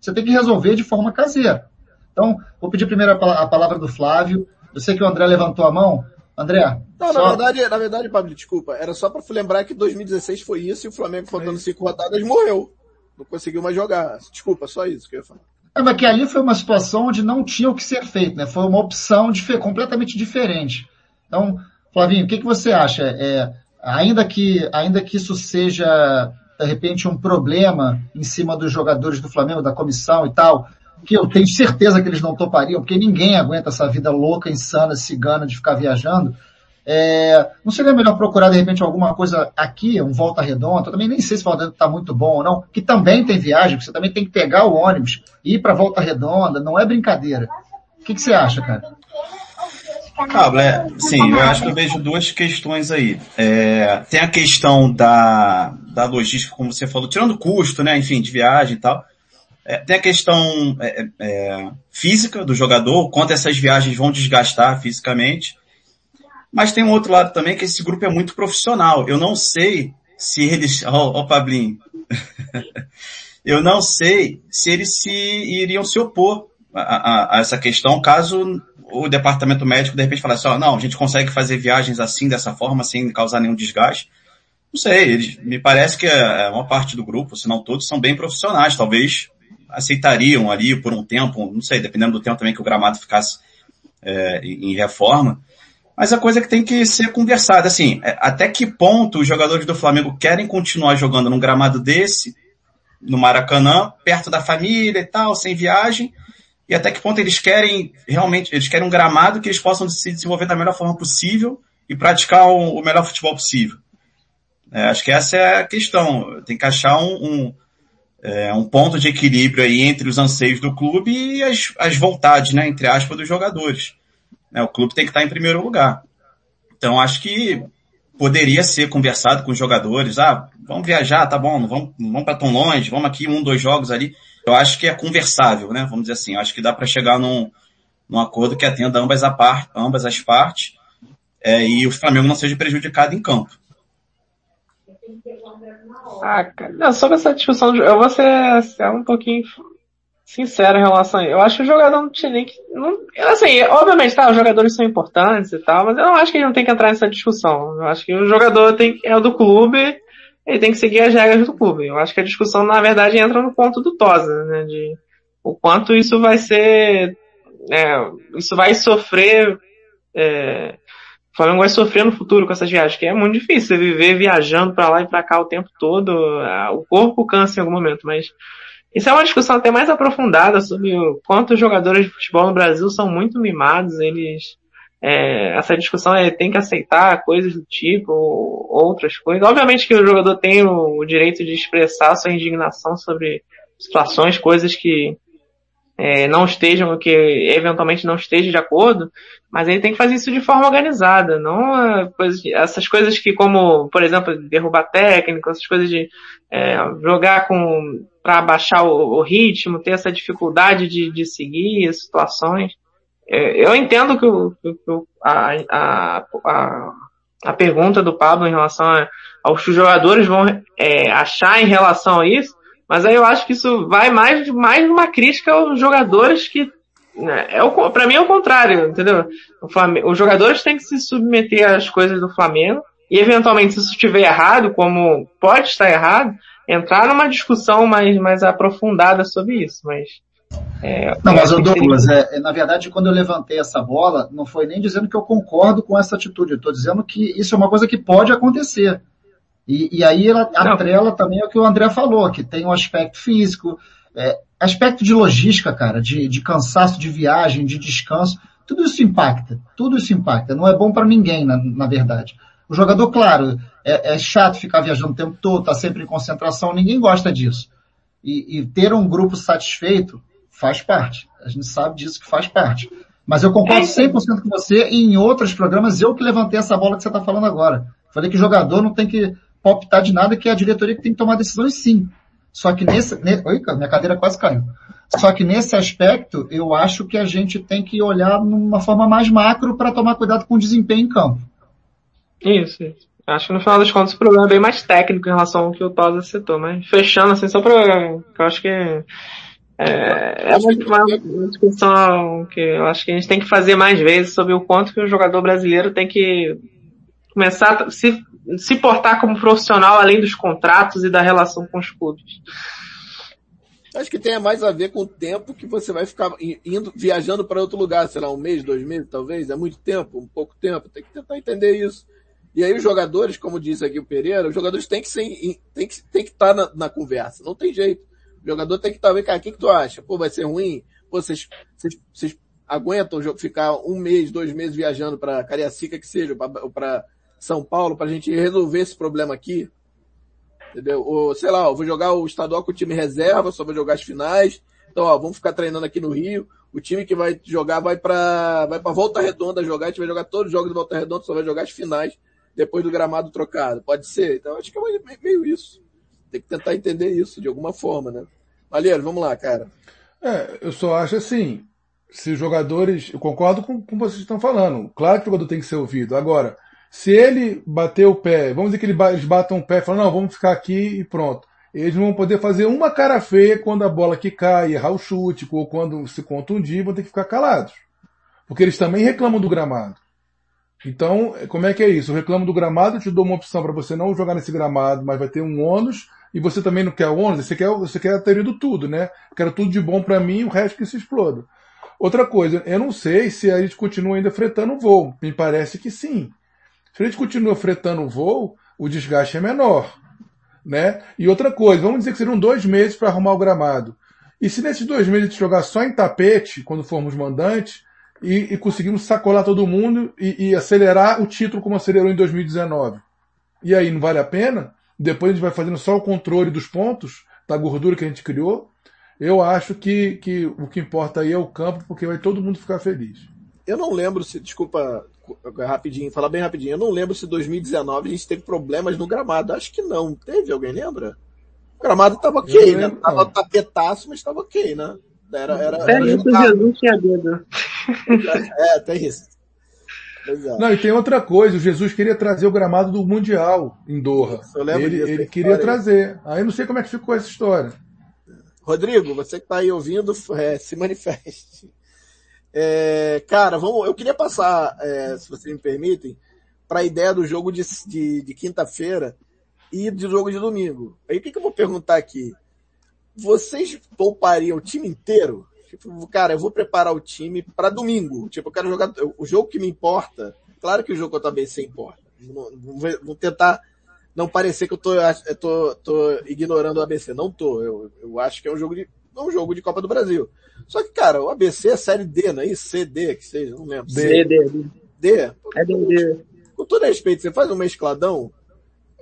Você tem que resolver de forma caseira. Então, vou pedir primeiro a palavra do Flávio. Eu sei que o André levantou a mão. André. Não, só... na verdade, na verdade, Pablo, desculpa. Era só para lembrar que 2016 foi isso e o Flamengo, faltando cinco rodadas, morreu. Não conseguiu mais jogar. Desculpa, só isso que eu ia falar. É, mas que ali foi uma situação onde não tinha o que ser feito, né? Foi uma opção dif completamente diferente. Então, Flavinho, o que, que você acha? É, ainda que, ainda que isso seja de repente, um problema em cima dos jogadores do Flamengo, da comissão e tal, que eu tenho certeza que eles não topariam, porque ninguém aguenta essa vida louca, insana, cigana de ficar viajando. É, não seria melhor procurar de repente alguma coisa aqui, um Volta Redonda? Eu também nem sei se Volta Redonda está muito bom ou não, que também tem viagem, você também tem que pegar o ônibus ir para Volta Redonda, não é brincadeira. O que, que você acha, cara? É, sim, eu acho que eu vejo duas questões aí. É, tem a questão da, da logística, como você falou, tirando custo, né, enfim, de viagem e tal. É, tem a questão é, é, física do jogador, quanto essas viagens vão desgastar fisicamente. Mas tem um outro lado também, que esse grupo é muito profissional. Eu não sei se eles, ó, oh, oh, Pablinho, eu não sei se eles se iriam se opor a, a, a, essa questão caso o departamento médico de repente falasse, ó, oh, não, a gente consegue fazer viagens assim, dessa forma, sem causar nenhum desgaste. Não sei, eles, me parece que é, é uma parte do grupo, se não todos, são bem profissionais. Talvez aceitariam ali por um tempo, não sei, dependendo do tempo também que o gramado ficasse é, em reforma. Mas a coisa é que tem que ser conversada, assim, é, até que ponto os jogadores do Flamengo querem continuar jogando num gramado desse, no Maracanã, perto da família e tal, sem viagem, e até que ponto eles querem realmente, eles querem um gramado que eles possam se desenvolver da melhor forma possível e praticar o, o melhor futebol possível. É, acho que essa é a questão. Tem que achar um, um, é, um ponto de equilíbrio aí entre os anseios do clube e as, as vontades, né, entre aspas, dos jogadores. É, o clube tem que estar em primeiro lugar. Então acho que poderia ser conversado com os jogadores, ah, vamos viajar, tá bom, não vamos, vamos para tão longe, vamos aqui um, dois jogos ali. Eu acho que é conversável, né, vamos dizer assim, eu acho que dá para chegar num, num acordo que atenda ambas, a par, ambas as partes é, e o Flamengo não seja prejudicado em campo. Ah, não, sobre essa discussão, eu vou ser, ser um pouquinho sincero em relação a Eu acho que o jogador não tinha nem que. Não, assim, obviamente, tá, os jogadores são importantes e tal, mas eu não acho que ele não tem que entrar nessa discussão. Eu acho que o jogador tem, é do clube, ele tem que seguir as regras do clube. Eu acho que a discussão, na verdade, entra no ponto do Tosa, né? De o quanto isso vai ser. É, isso vai sofrer. É, o Flamengo vai sofrer no futuro com essas viagens, que é muito difícil viver viajando para lá e para cá o tempo todo. O corpo cansa em algum momento, mas isso é uma discussão até mais aprofundada sobre o quanto os jogadores de futebol no Brasil são muito mimados. Eles, é, essa discussão é tem que aceitar coisas do tipo, outras coisas. Obviamente que o jogador tem o, o direito de expressar sua indignação sobre situações, coisas que é, não estejam, que eventualmente não esteja de acordo, mas ele tem que fazer isso de forma organizada, não é, essas coisas que como, por exemplo, derrubar técnico, essas coisas de é, jogar com para baixar o, o, ritmo, ter essa dificuldade de, de seguir situações. É, eu entendo que, o, que a, a, a, a, pergunta do Pablo em relação aos que os jogadores vão é, achar em relação a isso, mas aí eu acho que isso vai mais, mais uma crítica aos jogadores que né, é o, pra mim é o contrário, entendeu? Flamengo, os jogadores têm que se submeter às coisas do Flamengo e eventualmente se isso estiver errado, como pode estar errado, entrar numa discussão mais, mais aprofundada sobre isso, mas é, não, mas o Douglas, seria... é, na verdade, quando eu levantei essa bola, não foi nem dizendo que eu concordo com essa atitude, eu estou dizendo que isso é uma coisa que pode acontecer. E, e aí ela atrela também é o que o André falou, que tem um aspecto físico, é, aspecto de logística, cara, de, de cansaço de viagem, de descanso, tudo isso impacta, tudo isso impacta. Não é bom para ninguém, na, na verdade. O jogador, claro, é, é, chato ficar viajando o tempo todo, tá sempre em concentração, ninguém gosta disso. E, e, ter um grupo satisfeito faz parte. A gente sabe disso que faz parte. Mas eu concordo 100% com você e em outros programas eu que levantei essa bola que você está falando agora. Falei que o jogador não tem que palpitar de nada, que é a diretoria que tem que tomar decisões sim. Só que nesse, ne, oi, minha cadeira quase caiu. Só que nesse aspecto, eu acho que a gente tem que olhar numa forma mais macro para tomar cuidado com o desempenho em campo. Isso, isso. Acho que no final das contas o problema é bem mais técnico em relação ao que o Tosa citou, mas fechando assim, só para eu acho que é, é uma, uma, discussão que eu acho que a gente tem que fazer mais vezes sobre o quanto que o jogador brasileiro tem que começar a se se portar como profissional além dos contratos e da relação com os clubes. Acho que tem mais a ver com o tempo que você vai ficar indo, viajando para outro lugar, sei lá, um mês, dois meses, talvez, é muito tempo, um pouco tempo, tem que tentar entender isso. E aí os jogadores, como disse aqui o Pereira, os jogadores têm que ser, que, tem que estar na, na conversa, não tem jeito. O jogador tem que vem cá, o que, que tu acha? Pô, vai ser ruim? Pô, vocês, vocês, vocês aguentam ficar um mês, dois meses viajando para Cariacica que seja, para São Paulo, para a gente resolver esse problema aqui. Entendeu? Ou, sei lá, eu vou jogar o estadual com o time reserva, só vou jogar as finais. Então, ó, vamos ficar treinando aqui no Rio. O time que vai jogar vai para vai para Volta Redonda jogar, a gente vai jogar todos os jogos de Volta Redonda, só vai jogar as finais depois do gramado trocado. Pode ser? Então, acho que é meio isso. Tem que tentar entender isso de alguma forma, né? Valeu, vamos lá, cara. É, eu só acho assim, se os jogadores, eu concordo com o que vocês estão falando. Claro que o jogador tem que ser ouvido. Agora, se ele bater o pé, vamos dizer que eles batam o pé e falam, não, vamos ficar aqui e pronto. Eles não vão poder fazer uma cara feia quando a bola que cai, errar o chute, ou quando se contundir, vão ter que ficar calados. Porque eles também reclamam do gramado. Então, como é que é isso? Eu reclamo do gramado, eu te dou uma opção para você não jogar nesse gramado, mas vai ter um ônus, e você também não quer o ônus, você quer, você quer a teoria do tudo, né? Quero tudo de bom para mim e o resto que se exploda. Outra coisa, eu não sei se a gente continua ainda fretando o voo. Me parece que sim. Se a gente continua fretando o voo, o desgaste é menor. Né? E outra coisa, vamos dizer que seriam dois meses para arrumar o gramado. E se nesses dois meses a gente jogar só em tapete, quando formos mandantes, e, e conseguimos sacolar todo mundo e, e, acelerar o título como acelerou em 2019. E aí, não vale a pena? Depois a gente vai fazendo só o controle dos pontos, da gordura que a gente criou. Eu acho que, que o que importa aí é o campo, porque vai todo mundo ficar feliz. Eu não lembro se, desculpa rapidinho, falar bem rapidinho. Eu não lembro se 2019 a gente teve problemas no gramado. Acho que não. Teve? Alguém lembra? O gramado tava ok, né? Tava tapetaço, mas tava ok, né? Era, era, é era isso, Jesus tinha dedo. É, tem isso. Exato. Não, e tem outra coisa, o Jesus queria trazer o gramado do Mundial em Doha. Eu lembro ele, disso, ele queria trazer. Aí não sei como é que ficou essa história. Rodrigo, você que está aí ouvindo, é, se manifeste. É, cara, vamos, eu queria passar, é, se vocês me permitem, para a ideia do jogo de, de, de quinta-feira e do jogo de domingo. Aí o que, que eu vou perguntar aqui? Vocês poupariam o time inteiro? Tipo, cara, eu vou preparar o time para domingo. Tipo, eu quero jogar o jogo que me importa. Claro que o jogo contra a BC importa. Vou tentar não parecer que eu tô, eu tô, tô ignorando o ABC. Não tô. Eu, eu acho que é um jogo de é um jogo de Copa do Brasil. Só que, cara, o ABC é série D, não é isso? C, D, que seja, não lembro. D, D. D? D? É D, D. Com todo respeito, você faz um mescladão,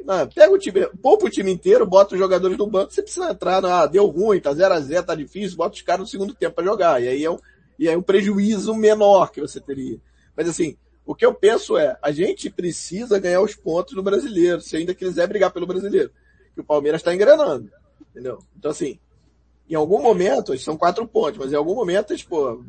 não, pega o time, poupa o time inteiro, bota os jogadores no banco, você precisa entrar, ah, deu ruim, tá 0 a 0 tá difícil, bota os caras no segundo tempo para jogar. E aí é um, e aí é um prejuízo menor que você teria. Mas assim, o que eu penso é, a gente precisa ganhar os pontos no brasileiro, se ainda quiser brigar pelo brasileiro. Que o Palmeiras está engrenando. Entendeu? Então assim, em algum momento, são quatro pontos, mas em algum momento, tipo, o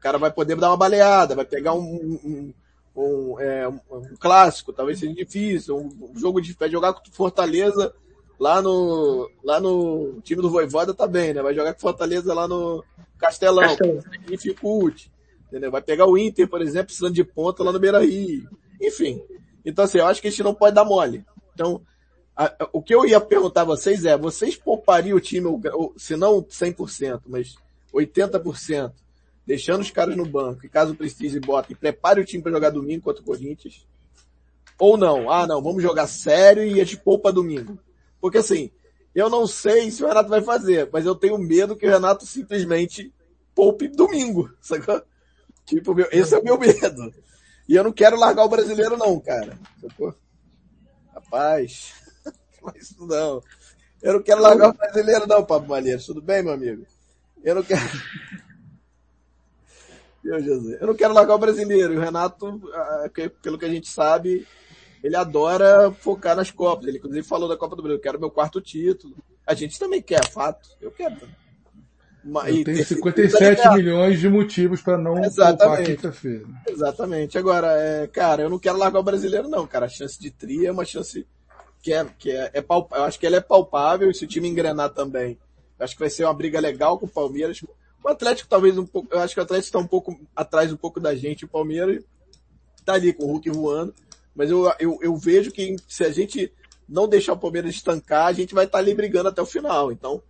cara vai poder dar uma baleada, vai pegar um, um, um, é, um, um clássico, talvez seja difícil, um, jogo de vai jogar com Fortaleza lá no lá no time do Voivoda tá bem, né? Vai jogar com Fortaleza lá no Castelão, Castelão. dificulte, entendeu? Vai pegar o Inter, por exemplo, precisando de ponta lá no Beira-Rio. Enfim. Então assim, eu acho que a gente não pode dar mole. Então, a, a, o que eu ia perguntar a vocês é, vocês poupariam o time, se não 100%, mas 80%, deixando os caras no banco, e caso precise, bota e prepare o time para jogar domingo contra o Corinthians. Ou não, ah não, vamos jogar sério e a gente poupa domingo. Porque assim, eu não sei se o Renato vai fazer, mas eu tenho medo que o Renato simplesmente poupe domingo, sacou? Tipo, meu, esse é o meu medo. E eu não quero largar o brasileiro não, cara. Sacou? Rapaz, mas não. Eu não quero largar o brasileiro não, Pablo Malheiros. Tudo bem, meu amigo? Eu não quero... Meu Jesus. Eu não quero largar o brasileiro. O Renato, ah, pelo que a gente sabe, ele adora focar nas Copas. Ele inclusive falou da Copa do Brasil, eu quero meu quarto título. A gente também quer, fato. Eu quero. Mas, eu tenho 57 milhões de motivos para não poupar quinta-feira. Exatamente. Agora, é, cara, eu não quero largar o brasileiro, não, cara. A chance de tri é uma chance que é, que é, é palpável. Eu acho que ela é palpável e se o time engrenar também. Eu acho que vai ser uma briga legal com o Palmeiras. O Atlético talvez um pouco, eu acho que o Atlético está um pouco atrás um pouco da gente, o Palmeiras está ali com o Hulk voando, mas eu, eu, eu vejo que se a gente não deixar o Palmeiras estancar, a gente vai estar tá ali brigando até o final. Então,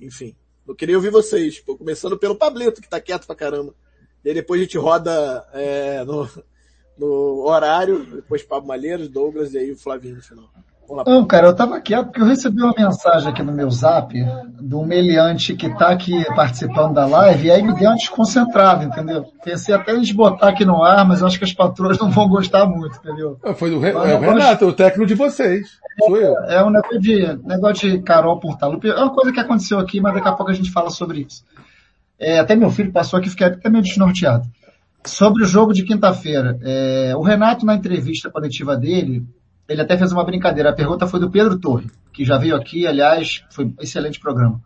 enfim, eu queria ouvir vocês, Tô começando pelo Pablito, que está quieto pra caramba. E aí depois a gente roda é, no, no horário, depois Pablo Malheiros, Douglas e aí o Flavinho no final. Não, cara, eu tava quieto porque eu recebi uma mensagem aqui no meu zap do meliante que tá aqui participando da live e aí me deu uma desconcentrada, entendeu? Pensei até em botar aqui no ar, mas eu acho que as patroas não vão gostar muito, entendeu? Ah, foi do Re... é o Renato, o técnico de vocês. Sou eu. É um negócio de, negócio de Carol Portalupe. É uma coisa que aconteceu aqui, mas daqui a pouco a gente fala sobre isso. É, até meu filho passou aqui, fiquei até meio desnorteado. Sobre o jogo de quinta-feira. É, o Renato, na entrevista coletiva dele, ele até fez uma brincadeira. A pergunta foi do Pedro Torre, que já veio aqui, aliás, foi um excelente programa.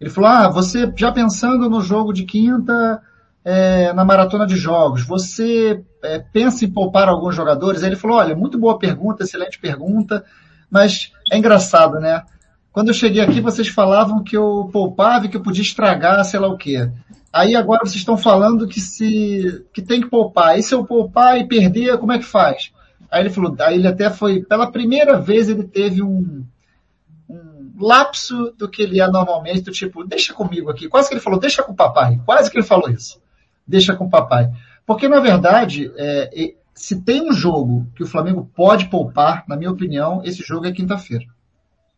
Ele falou, ah, você já pensando no jogo de quinta, é, na maratona de jogos, você é, pensa em poupar alguns jogadores? Aí ele falou, olha, muito boa pergunta, excelente pergunta, mas é engraçado, né? Quando eu cheguei aqui, vocês falavam que eu poupava e que eu podia estragar, sei lá o quê. Aí agora vocês estão falando que se que tem que poupar. E se eu poupar e perder, como é que faz? Aí ele falou, aí ele até foi, pela primeira vez ele teve um, um lapso do que ele é normalmente, do tipo, deixa comigo aqui. Quase que ele falou, deixa com o papai. Quase que ele falou isso. Deixa com o papai. Porque, na verdade, é, se tem um jogo que o Flamengo pode poupar, na minha opinião, esse jogo é quinta-feira.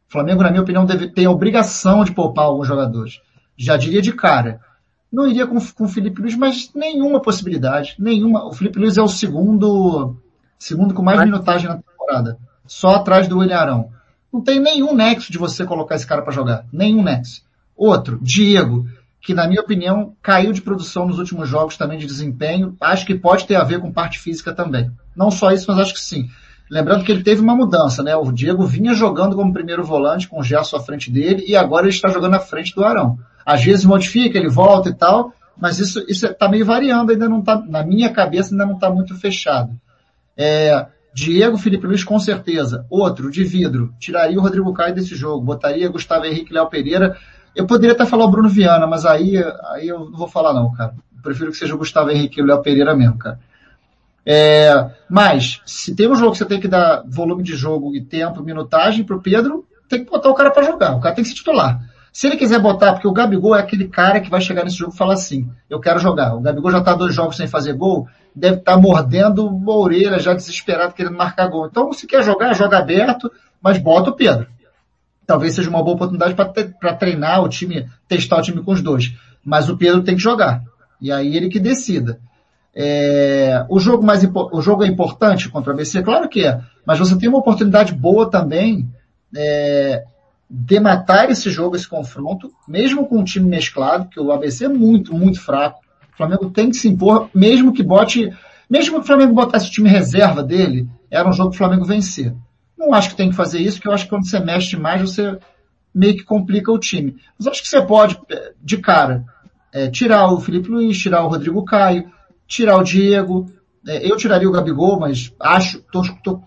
O Flamengo, na minha opinião, deve ter a obrigação de poupar alguns jogadores. Já diria de cara. Não iria com, com o Felipe Luiz, mas nenhuma possibilidade. Nenhuma. O Felipe Luiz é o segundo segundo com mais minutagem na temporada, só atrás do William Arão. Não tem nenhum nexo de você colocar esse cara para jogar, nenhum nexo. Outro, Diego, que na minha opinião caiu de produção nos últimos jogos também de desempenho, acho que pode ter a ver com parte física também. Não só isso, mas acho que sim. Lembrando que ele teve uma mudança, né? O Diego vinha jogando como primeiro volante com o Gerson à frente dele e agora ele está jogando à frente do Arão. Às vezes modifica, ele volta e tal, mas isso, isso está meio variando, ainda não está, na minha cabeça ainda não está muito fechado. É, Diego Felipe Luiz com certeza. Outro, de vidro. Tiraria o Rodrigo Caio desse jogo. Botaria Gustavo Henrique Léo Pereira. Eu poderia até falar o Bruno Viana, mas aí, aí eu não vou falar não, cara. Eu prefiro que seja o Gustavo Henrique e o Léo Pereira mesmo, cara. É, mas, se tem um jogo que você tem que dar volume de jogo e tempo, minutagem pro Pedro, tem que botar o cara para jogar. O cara tem que se titular. Se ele quiser botar, porque o Gabigol é aquele cara que vai chegar nesse jogo e falar assim, eu quero jogar. O Gabigol já tá dois jogos sem fazer gol, deve estar tá mordendo uma orelha, já desesperado, querendo marcar gol. Então, se quer jogar, joga aberto, mas bota o Pedro. Talvez seja uma boa oportunidade para treinar o time, testar o time com os dois. Mas o Pedro tem que jogar. E aí ele que decida. É, o jogo mais o jogo é importante contra o ABC, claro que é, mas você tem uma oportunidade boa também é, de matar esse jogo, esse confronto, mesmo com um time mesclado, que o ABC é muito, muito fraco. O Flamengo tem que se impor, mesmo que bote, mesmo que o Flamengo botasse o time reserva dele, era um jogo que o Flamengo vencer. Não acho que tem que fazer isso, porque eu acho que quando você mexe mais, você meio que complica o time. Mas acho que você pode, de cara, é, tirar o Felipe Luiz, tirar o Rodrigo Caio, tirar o Diego. É, eu tiraria o Gabigol, mas acho, tô, tô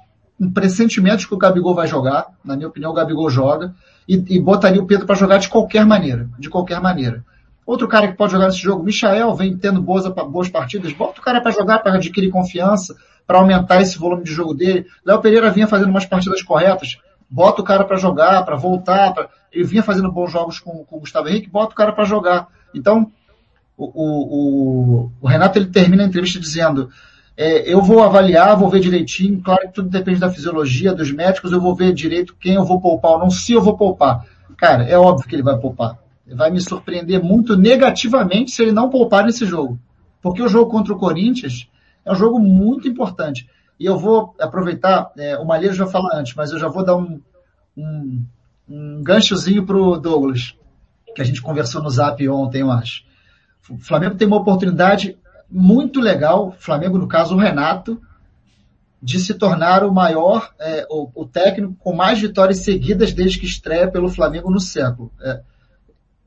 pressentimento de que o Gabigol vai jogar. Na minha opinião, o Gabigol joga. E, e botaria o Pedro para jogar de qualquer maneira. De qualquer maneira. Outro cara que pode jogar nesse jogo, Michael, vem tendo boas, boas partidas. Bota o cara para jogar, para adquirir confiança, para aumentar esse volume de jogo dele. Léo Pereira vinha fazendo umas partidas corretas. Bota o cara para jogar, para voltar. Pra... Ele vinha fazendo bons jogos com, com o Gustavo Henrique. Bota o cara para jogar. Então, o, o, o, Renato ele termina a entrevista dizendo é, eu vou avaliar, vou ver direitinho, claro que tudo depende da fisiologia, dos médicos, eu vou ver direito quem eu vou poupar ou não, se eu vou poupar. Cara, é óbvio que ele vai poupar. Vai me surpreender muito negativamente se ele não poupar nesse jogo. Porque o jogo contra o Corinthians é um jogo muito importante. E eu vou aproveitar, é, o Malheiro já falou antes, mas eu já vou dar um, um, um ganchozinho pro Douglas, que a gente conversou no zap ontem, eu acho. O Flamengo tem uma oportunidade muito legal, Flamengo, no caso, o Renato, de se tornar o maior, é, o, o, técnico com mais vitórias seguidas desde que estreia pelo Flamengo no século. É,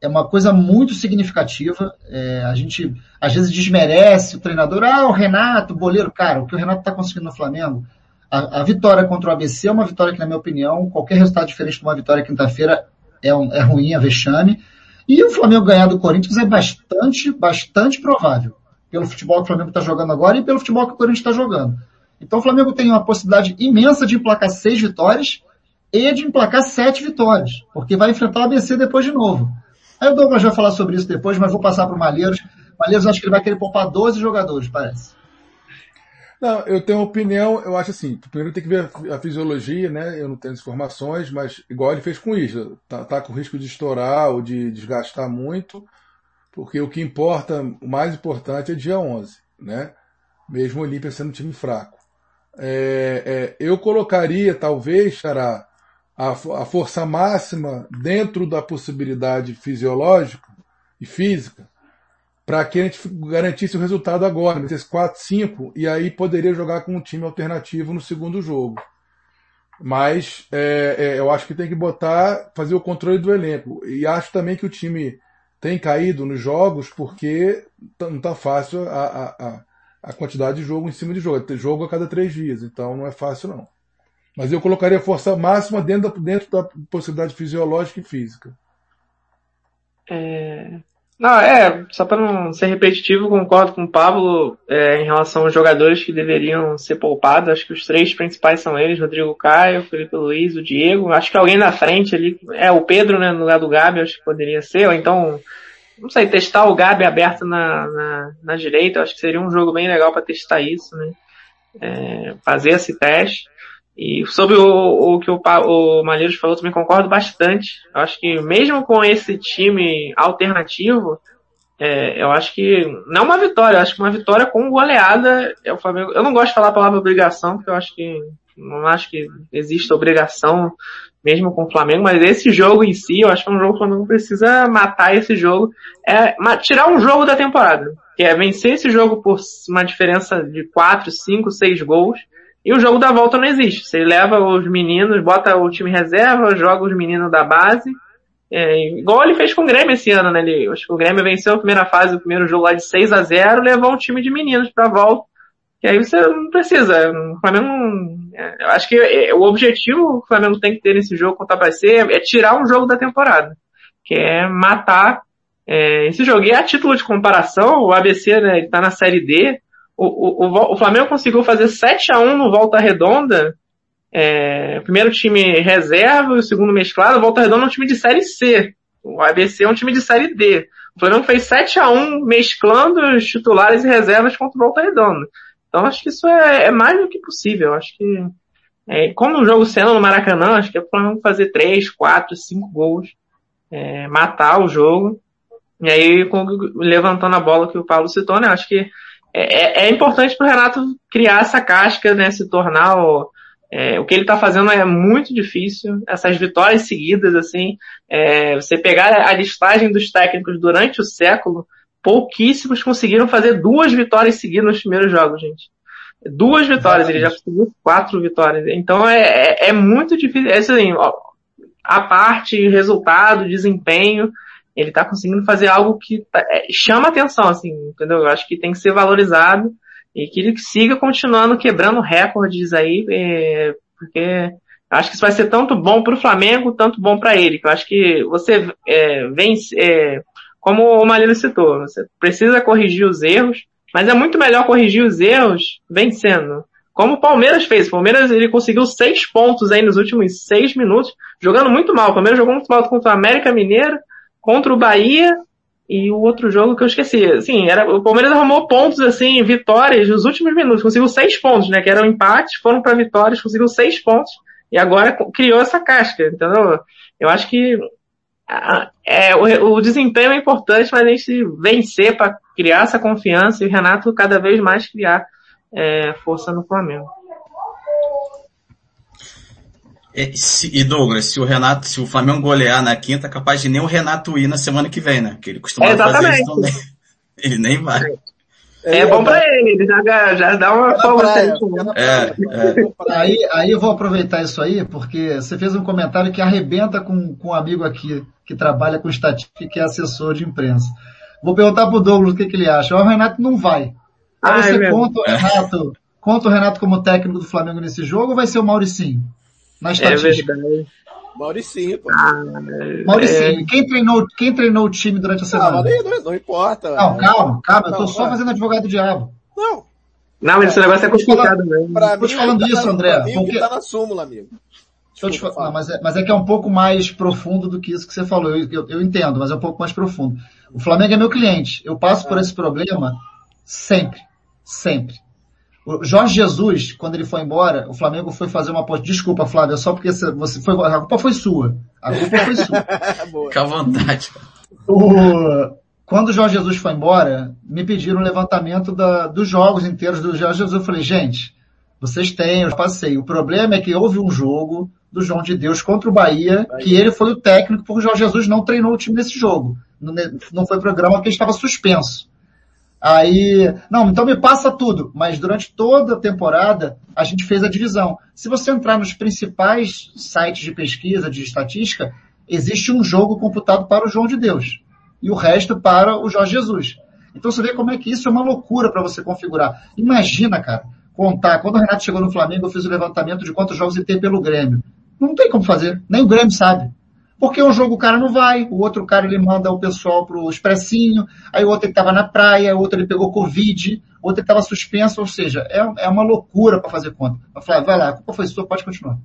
é uma coisa muito significativa. É, a gente às vezes desmerece o treinador, ah, o Renato, o boleiro. Cara, o que o Renato está conseguindo no Flamengo, a, a, vitória contra o ABC é uma vitória que, na minha opinião, qualquer resultado diferente de uma vitória quinta-feira é, um, é ruim, é vexame. E o Flamengo ganhar do Corinthians é bastante, bastante provável pelo futebol que o Flamengo está jogando agora e pelo futebol que o Corinthians está jogando. Então o Flamengo tem uma possibilidade imensa de emplacar seis vitórias e de emplacar sete vitórias, porque vai enfrentar o ABC depois de novo. Aí o Douglas vai falar sobre isso depois, mas vou passar para o Malheiros. Malheiros acho que ele vai querer poupar 12 jogadores, parece. Não, eu tenho opinião, eu acho assim, primeiro tem que ver a fisiologia, né? Eu não tenho as informações, mas igual ele fez com isso, tá, tá com risco de estourar ou de desgastar muito, porque o que importa, o mais importante é dia 11, né? Mesmo o Olímpia sendo um time fraco. É, é, eu colocaria, talvez, Xará, a, a força máxima dentro da possibilidade fisiológica e física, para que a gente garantisse o resultado agora, nesses 4, 5, e aí poderia jogar com um time alternativo no segundo jogo. Mas é, é, eu acho que tem que botar, fazer o controle do elenco. E acho também que o time tem caído nos jogos porque não está fácil a, a, a, quantidade de jogo em cima de jogo. Tem jogo a cada três dias, então não é fácil não. Mas eu colocaria força máxima dentro da, dentro da possibilidade fisiológica e física. É, não, é, só para não ser repetitivo, concordo com o Pablo é, em relação aos jogadores que deveriam ser poupados. Acho que os três principais são eles, Rodrigo Caio, Felipe Luiz, o Diego. Acho que alguém na frente ali, é o Pedro, né, no lugar do Gabi, acho que poderia ser, ou então, não sei, testar o Gabi aberto na, na, na direita, acho que seria um jogo bem legal para testar isso, né. É, fazer esse teste. E sobre o, o que o, o Malheiros falou, também concordo bastante. Eu acho que mesmo com esse time alternativo, é, eu acho que não uma vitória, eu acho que uma vitória com goleada é o Flamengo. Eu não gosto de falar a palavra obrigação, porque eu acho que não acho que existe obrigação mesmo com o Flamengo, mas esse jogo em si, eu acho que é um jogo que o Flamengo precisa matar esse jogo, é tirar um jogo da temporada, que é vencer esse jogo por uma diferença de 4, 5, 6 gols e o jogo da volta não existe. Você leva os meninos, bota o time reserva, joga os meninos da base. É, igual ele fez com o Grêmio esse ano, né? Ele, acho que o Grêmio venceu a primeira fase, o primeiro jogo lá de 6 a 0 levou um time de meninos pra volta. E aí você não precisa. O Flamengo é, eu acho que é, o objetivo que o Flamengo tem que ter nesse jogo contra o ABC é tirar um jogo da temporada. Que é matar é, esse jogo. E a título de comparação, o ABC, né, ele tá na série D, o, o, o Flamengo conseguiu fazer 7 a 1 no Volta Redonda. É, primeiro time reserva o segundo mesclado. O Volta Redonda é um time de série C. O ABC é um time de série D. O Flamengo fez 7 a 1 mesclando os titulares e reservas contra o Volta Redonda. Então acho que isso é, é mais do que possível. Acho que, é, como o jogo sendo no Maracanã, acho que é o Flamengo fazer 3, 4, 5 gols, é, matar o jogo. E aí, levantando a bola que o Paulo citou, né? Acho que é, é, é importante para o Renato criar essa casca, né, se tornar o, é, o que ele está fazendo é muito difícil. Essas vitórias seguidas, assim, é, você pegar a listagem dos técnicos durante o século, pouquíssimos conseguiram fazer duas vitórias seguidas nos primeiros jogos, gente. Duas vitórias, ele já conseguiu quatro vitórias. Então é, é, é muito difícil. É assim, ó, a parte, resultado, desempenho, ele está conseguindo fazer algo que tá, é, chama atenção, assim, entendeu? Eu acho que tem que ser valorizado e que ele siga continuando quebrando recordes aí, é, porque acho que isso vai ser tanto bom para o Flamengo, tanto bom para ele. Eu acho que você é, vence, é, como o Malino citou, você precisa corrigir os erros, mas é muito melhor corrigir os erros vencendo. Como o Palmeiras fez. O Palmeiras ele conseguiu seis pontos aí nos últimos seis minutos, jogando muito mal. O Palmeiras jogou muito mal contra o América Mineiro, contra o Bahia e o outro jogo que eu esqueci. Assim, era, o Palmeiras arrumou pontos, assim, vitórias nos últimos minutos. Conseguiu seis pontos, né? Que eram empates, foram para vitórias, conseguiu seis pontos e agora criou essa casca, entendeu? Eu acho que é, o, o desempenho é importante, mas a gente vencer para criar essa confiança e o Renato cada vez mais criar é, força no Flamengo. E, se, e, Douglas, se o Renato, se o Flamengo golear na quinta, é capaz de nem o Renato ir na semana que vem, né? Que ele costuma é, fazer isso também. Ele nem vai. É, é bom pra ele, ele já, já dá uma forma é, é. Aí, aí eu vou aproveitar isso aí, porque você fez um comentário que arrebenta com, com um amigo aqui que trabalha com estatística que é assessor de imprensa. Vou perguntar pro Douglas o que, que ele acha. O Renato não vai. Aí ah, você conta o Renato, conta o Renato como técnico do Flamengo nesse jogo ou vai ser o Mauricinho? Na é estatística. É verdade. Mauricinho, pô. Ah, Mauricinho, é... quem, treinou, quem treinou o time durante a semana? Não, não, não importa. Não, calma, calma, eu tô só fazendo advogado do diabo. Não. Não, mas esse negócio é complicado mesmo. Pra tô te falando isso, tá André. Mim, porque... tá na súmula, amigo. Desculpa, não, mas, é, mas é que é um pouco mais profundo do que isso que você falou. Eu, eu, eu, entendo, mas é um pouco mais profundo. O Flamengo é meu cliente. Eu passo por ah. esse problema sempre. Sempre. O Jorge Jesus, quando ele foi embora, o Flamengo foi fazer uma aposta. Desculpa, Flávio, só porque você foi. A culpa foi sua. A culpa foi sua. Fica à vontade. O, quando o Jorge Jesus foi embora, me pediram um levantamento da, dos jogos inteiros do Jorge Jesus. Eu falei, gente, vocês têm, eu passei. O problema é que houve um jogo do João de Deus contra o Bahia, que ele foi o técnico, porque o Jorge Jesus não treinou o time nesse jogo. Não foi programa porque estava suspenso. Aí, não, então me passa tudo. Mas durante toda a temporada, a gente fez a divisão. Se você entrar nos principais sites de pesquisa, de estatística, existe um jogo computado para o João de Deus. E o resto para o Jorge Jesus. Então você vê como é que isso é uma loucura para você configurar. Imagina, cara, contar. Quando o Renato chegou no Flamengo, eu fiz o levantamento de quantos jogos ele tem pelo Grêmio. Não tem como fazer. Nem o Grêmio sabe. Porque um jogo o cara não vai, o outro cara ele manda o pessoal pro expressinho, aí o outro ele tava na praia, o outro ele pegou Covid, o outro ele tava suspenso, ou seja, é, é uma loucura para fazer conta. Vai lá, a culpa foi sua, pode continuar.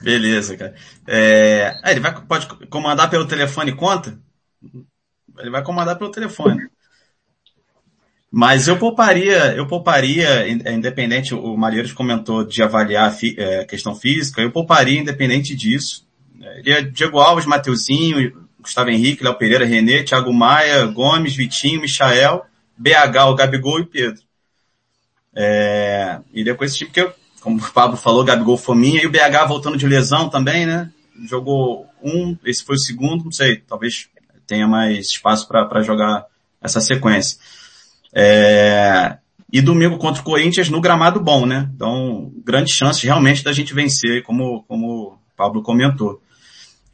Beleza, cara. É, ele vai, pode comandar pelo telefone conta? Ele vai comandar pelo telefone. Mas eu pouparia, eu pouparia, independente, o Malheiros comentou de avaliar a é, questão física, eu pouparia independente disso. Ele é Diego Alves, Mateuzinho, Gustavo Henrique, Léo Pereira, Renê, Thiago Maia, Gomes, Vitinho, Michael, BH, o Gabigol e Pedro. É, e depois esse tipo que como o Pablo falou, Gabigol Fominha, e o BH voltando de lesão também, né? Jogou um, esse foi o segundo, não sei, talvez tenha mais espaço para jogar essa sequência. É, e domingo contra o Corinthians no gramado bom, né? Então, grande chance realmente da gente vencer, como, como o Pablo comentou.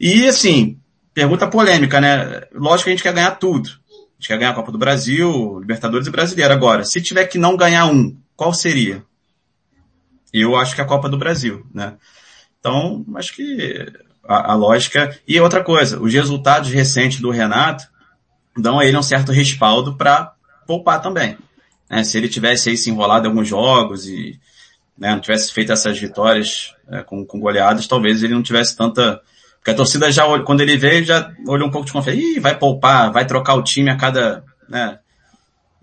E assim, pergunta polêmica, né? Lógico que a gente quer ganhar tudo. A gente quer ganhar a Copa do Brasil, Libertadores e Brasileiro. Agora, se tiver que não ganhar um, qual seria? Eu acho que a Copa do Brasil, né? Então, acho que a, a lógica. E outra coisa, os resultados recentes do Renato dão a ele um certo respaldo para poupar também. Né? Se ele tivesse aí se enrolado em alguns jogos e né, não tivesse feito essas vitórias é, com, com goleadas, talvez ele não tivesse tanta porque a torcida já, quando ele veio, já olhou um pouco de confiança. Ih, vai poupar, vai trocar o time a cada, né?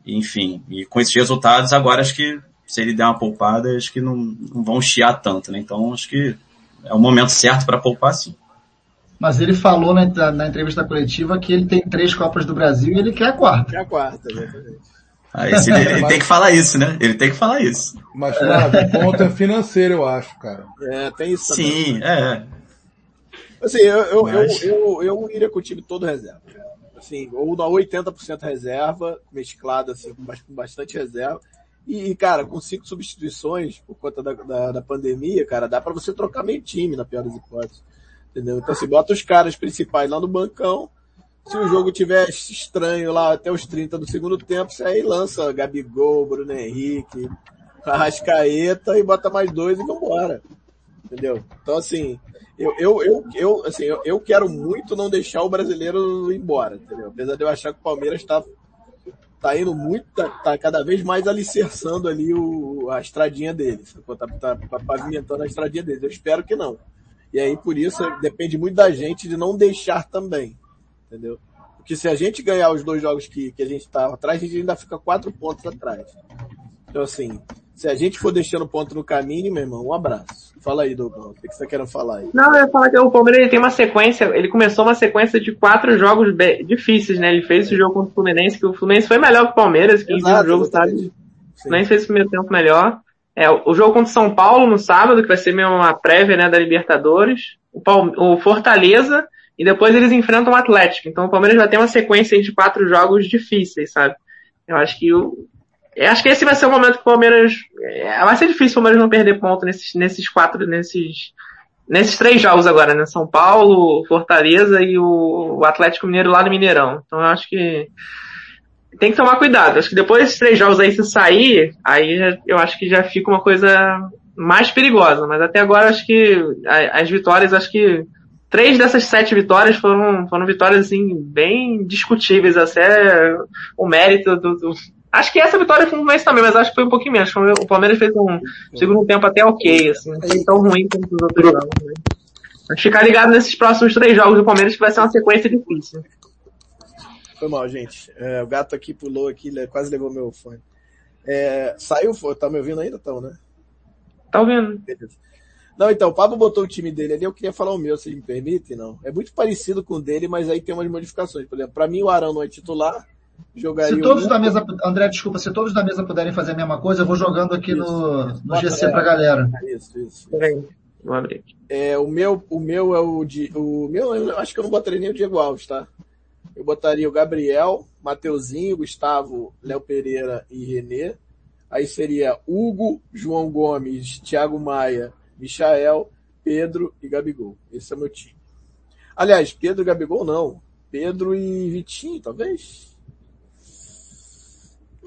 Enfim, e com esses resultados, agora acho que se ele der uma poupada, acho que não, não vão chiar tanto, né? Então acho que é o momento certo para poupar sim. Mas ele falou na, na, entrevista coletiva que ele tem três Copas do Brasil e ele quer a quarta. Quer a quarta, exatamente. Esse, ele, ele tem que falar isso, né? Ele tem que falar isso. Mas, Flávio, o ponto é financeiro, eu acho, cara. É, tem isso também. Sim, é. Assim, eu, eu, Mas... eu, eu, eu, iria com o time todo reserva. Assim, ou dá 80% reserva, mesclado assim, com bastante reserva. E, cara, com cinco substituições por conta da, da, da pandemia, cara, dá para você trocar meio time, na pior das hipóteses. Entendeu? Então, assim, bota os caras principais lá no bancão. Se o jogo tiver estranho lá até os 30 do segundo tempo, você aí lança Gabigol, Bruno Henrique, Arrascaeta e bota mais dois e vambora. Entendeu? Então, assim, eu, eu, eu, eu, assim, eu, eu quero muito não deixar o brasileiro ir embora, entendeu? Apesar de eu achar que o Palmeiras está tá indo muito, tá, tá, cada vez mais alicerçando ali o, a estradinha deles, tá, tá, tá pavimentando a estradinha deles. Eu espero que não. E aí, por isso, depende muito da gente de não deixar também, entendeu? Porque se a gente ganhar os dois jogos que, que a gente tá atrás, a gente ainda fica quatro pontos atrás. Então, assim, se a gente for deixando ponto no caminho, meu irmão, um abraço. Fala aí, Douglas. O que você tá querendo falar aí? Não, eu ia falar que o Palmeiras tem uma sequência, ele começou uma sequência de quatro jogos difíceis, né? Ele fez esse jogo contra o Fluminense, que o Fluminense foi melhor que o Palmeiras, que Exato, o jogo sabe. O Fluminense fez o primeiro tempo melhor. É, o jogo contra o São Paulo no sábado, que vai ser meio uma prévia, né, da Libertadores. O, Palme o Fortaleza, e depois eles enfrentam o Atlético. Então o Palmeiras vai ter uma sequência de quatro jogos difíceis, sabe? Eu acho que o, eu acho que esse vai ser o momento que o Palmeiras. É, vai ser difícil o Palmeiras não perder ponto nesses, nesses quatro, nesses, nesses três jogos agora, né? São Paulo, Fortaleza e o, o Atlético Mineiro lá no Mineirão. Então eu acho que tem que tomar cuidado. Acho que depois desses três jogos aí, se sair, aí eu acho que já fica uma coisa mais perigosa. Mas até agora acho que as vitórias, acho que três dessas sete vitórias foram, foram vitórias assim, bem discutíveis, até o mérito do, do Acho que essa vitória foi um mês também, mas acho que foi um pouquinho menos. O Palmeiras fez um segundo tempo até ok, assim. Não foi tão ruim quanto os outros jogos. Né? Mas ficar ligado nesses próximos três jogos do Palmeiras que vai ser uma sequência difícil. Foi mal, gente. É, o gato aqui pulou aqui, quase levou meu fone. É, saiu, tá me ouvindo ainda, então, né? Tá ouvindo. Beleza. Não, então, o Pablo botou o time dele ali, eu queria falar o meu, se me permite, não. É muito parecido com o dele, mas aí tem umas modificações. Por exemplo, pra mim o Arão não é titular, jogaria... Se todos da mesa, André, desculpa, se todos da mesa puderem fazer a mesma coisa, eu vou jogando aqui isso, no, no GC é, pra galera. Isso, isso. É, o meu, o meu é o de, o meu, eu acho que eu não botaria nem o Diego Alves, tá? Eu botaria o Gabriel, Mateuzinho, Gustavo, Léo Pereira e Renê. Aí seria Hugo, João Gomes, Thiago Maia, Michael, Pedro e Gabigol. Esse é o meu time. Aliás, Pedro e Gabigol não. Pedro e Vitinho, talvez?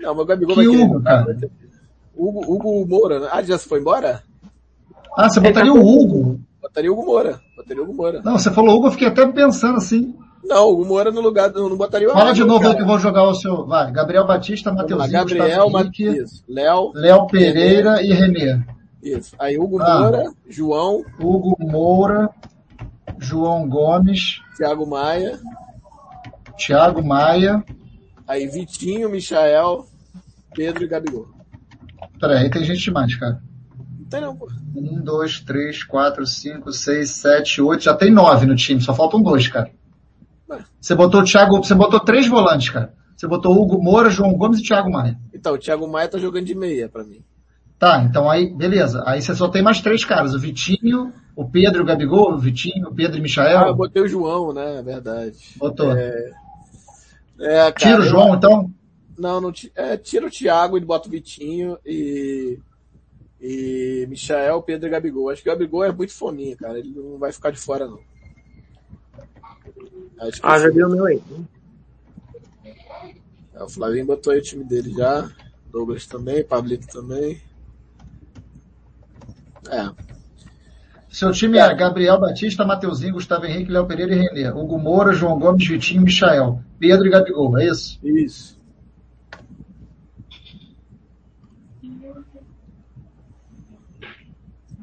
Não, mas o Gabigol que vai querer. Hugo, cara? Hugo, Hugo Moura, né? Ah, já se foi embora? Ah, você botaria o Hugo? Botaria o Hugo Moura. Botaria o Hugo Moura. Não, você falou Hugo, eu fiquei até pensando assim. Não, o Hugo Moura no lugar do, não botaria o Fala de novo aí que eu vou jogar o seu, vai, Gabriel Batista, Mateuzinho, Gabriel, Matias, Léo, Léo Pereira e Renê. Isso. Aí Hugo ah, Moura, João. Hugo Moura, João Gomes. Thiago Maia. Thiago Maia. Aí Vitinho, Michael, Pedro e Gabigol. Peraí, tem gente demais, cara. Não tem não, pô. Um, dois, três, quatro, cinco, seis, sete, oito. Já tem nove no time, só faltam dois, cara. Você botou o Thiago, você botou três volantes, cara. Você botou Hugo Moura, João Gomes e Thiago Maia. Então, o Thiago Maia tá jogando de meia para mim. Tá, então aí, beleza. Aí você só tem mais três caras, o Vitinho, o Pedro, o Gabigol, o Vitinho, o Pedro e o Michael. Ah, eu botei o João, né? É verdade. Botou. É... É, cara, tira o João, eu... então? Não, não é, tira o Thiago e bota o Vitinho e e Michael, Pedro e Gabigol. Acho que o Gabigol é muito fominha, cara. Ele não vai ficar de fora, não. ah, já viu o meu aí. É, o Flavinho botou aí o time dele já. Douglas também, Pablito também. É. Seu time é Gabriel Batista, Mateuzinho, Gustavo Henrique, Léo Pereira e Renê. Hugo Moura, João Gomes, Vitinho, Michael. Pedro e Gabigol, é isso? Isso.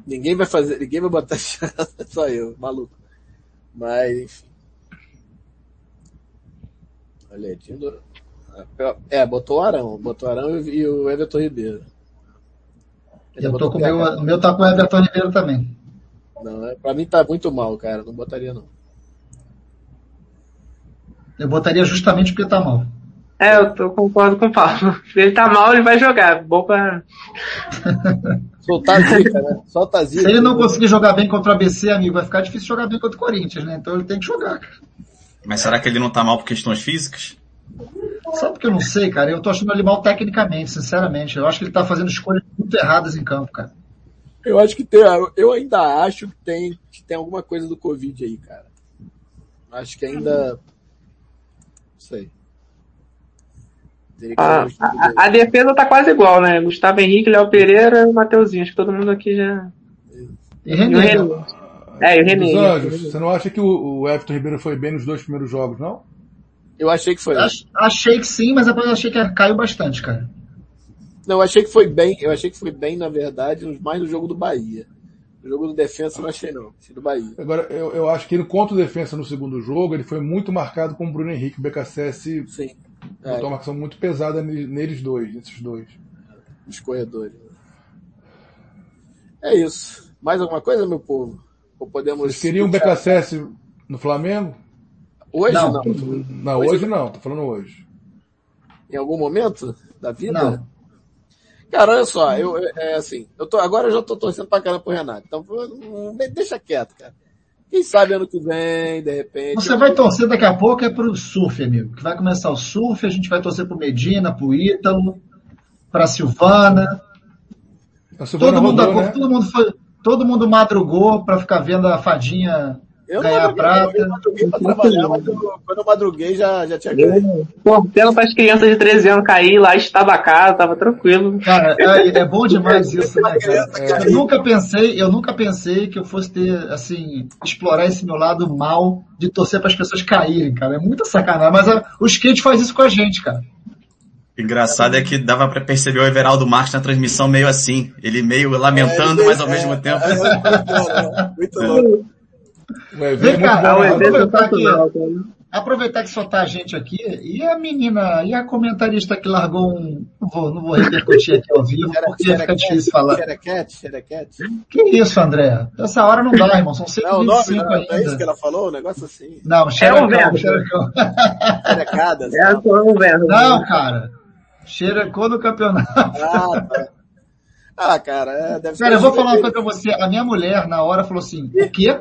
Ninguém vai fazer, ninguém vai botar só eu, maluco. Mas, enfim. Olha É, botou o Arão, botou o Arão e o Everton Ribeiro. Eu tô com o meu, o meu tá com o Everton Ribeiro também. Não, é, pra mim tá muito mal, cara. Não botaria não. Eu botaria justamente porque tá mal. É, eu tô, concordo com o Paulo. Se ele tá mal, ele vai jogar. Bom pra... Soltar a zica, né? Solta a zica. Se ele não conseguir jogar bem contra o ABC, amigo, vai ficar difícil jogar bem contra o Corinthians, né? Então ele tem que jogar, cara. Mas será que ele não tá mal por questões físicas? Sabe porque eu não sei, cara? Eu tô achando ele mal tecnicamente, sinceramente. Eu acho que ele tá fazendo escolhas muito erradas em campo, cara. Eu acho que tem, eu ainda acho que tem, que tem alguma coisa do Covid aí, cara. Acho que ainda, não sei. A, a, a, defesa tá quase igual, né? Gustavo Henrique, Léo Pereira e Mateuzinho. Acho que todo mundo aqui já. E René. E o René. É, e o René. Anjos, você não acha que o, o Everton Ribeiro foi bem nos dois primeiros jogos, não? Eu achei que foi. Ach, achei que sim, mas depois eu achei que caiu bastante, cara. Não, eu achei que foi bem, eu achei que foi bem, na verdade, mais no jogo do Bahia. No jogo do defensa eu não achei não, achei do Bahia. Agora, eu, eu acho que ele contra o defensa no segundo jogo, ele foi muito marcado com o Bruno Henrique, o BKSS Sim. Botou é. uma marcação muito pesada neles dois, nesses dois. Os corredores. É isso. Mais alguma coisa, meu povo? Ou podemos... Vocês queriam o BKSS no Flamengo? Hoje não. Não, não hoje, hoje não, tô falando hoje. Em algum momento da vida? Não. Cara, olha só, eu, é assim, eu tô, agora eu já tô torcendo pra caramba pro Renato. Então, deixa quieto, cara. Quem sabe ano que vem, de repente. Você vai torcer daqui a pouco é pro surf, amigo. Que vai começar o surf, a gente vai torcer pro Medina, pro Ítalo, pra Silvana. Silvana todo, mundo, né? todo, mundo foi, todo mundo madrugou pra ficar vendo a fadinha eu ganhar não prata. Eu madruguei pra trabalhar, mas eu, quando eu madruguei já, já tinha ganho. Torcendo para as crianças de 13 anos cair lá, casa, tava tranquilo. Cara, é, é bom demais isso, né, cara? Eu nunca pensei, eu nunca pensei que eu fosse ter, assim, explorar esse meu lado mal de torcer para as pessoas caírem, cara. É muita sacanagem, mas a, o skate faz isso com a gente, cara. Engraçado é que dava para perceber o Everaldo Marques na transmissão meio assim, ele meio lamentando, é, mas ao é, mesmo tempo. É, muito, muito louco. Vem cá, aproveitar que, aproveitar que só tá a gente aqui, e a menina, e a comentarista que largou um, não vou, não vou repercutir aqui ao vivo, porque fica difícil falar. Xerequete, xerequete. Que isso, André? Essa hora não dá, irmão, são 125 não, não, ainda. É isso que ela falou, um negócio assim. Não, xerecão, é um verbo. xerecão. Xerecadas. É um verbo. Não, cara. Xerecou no campeonato. Ah, tá. Ah, cara, é, deve ser. Cara, eu vou falar uma coisa pra você. A minha mulher, na hora, falou assim, o quê?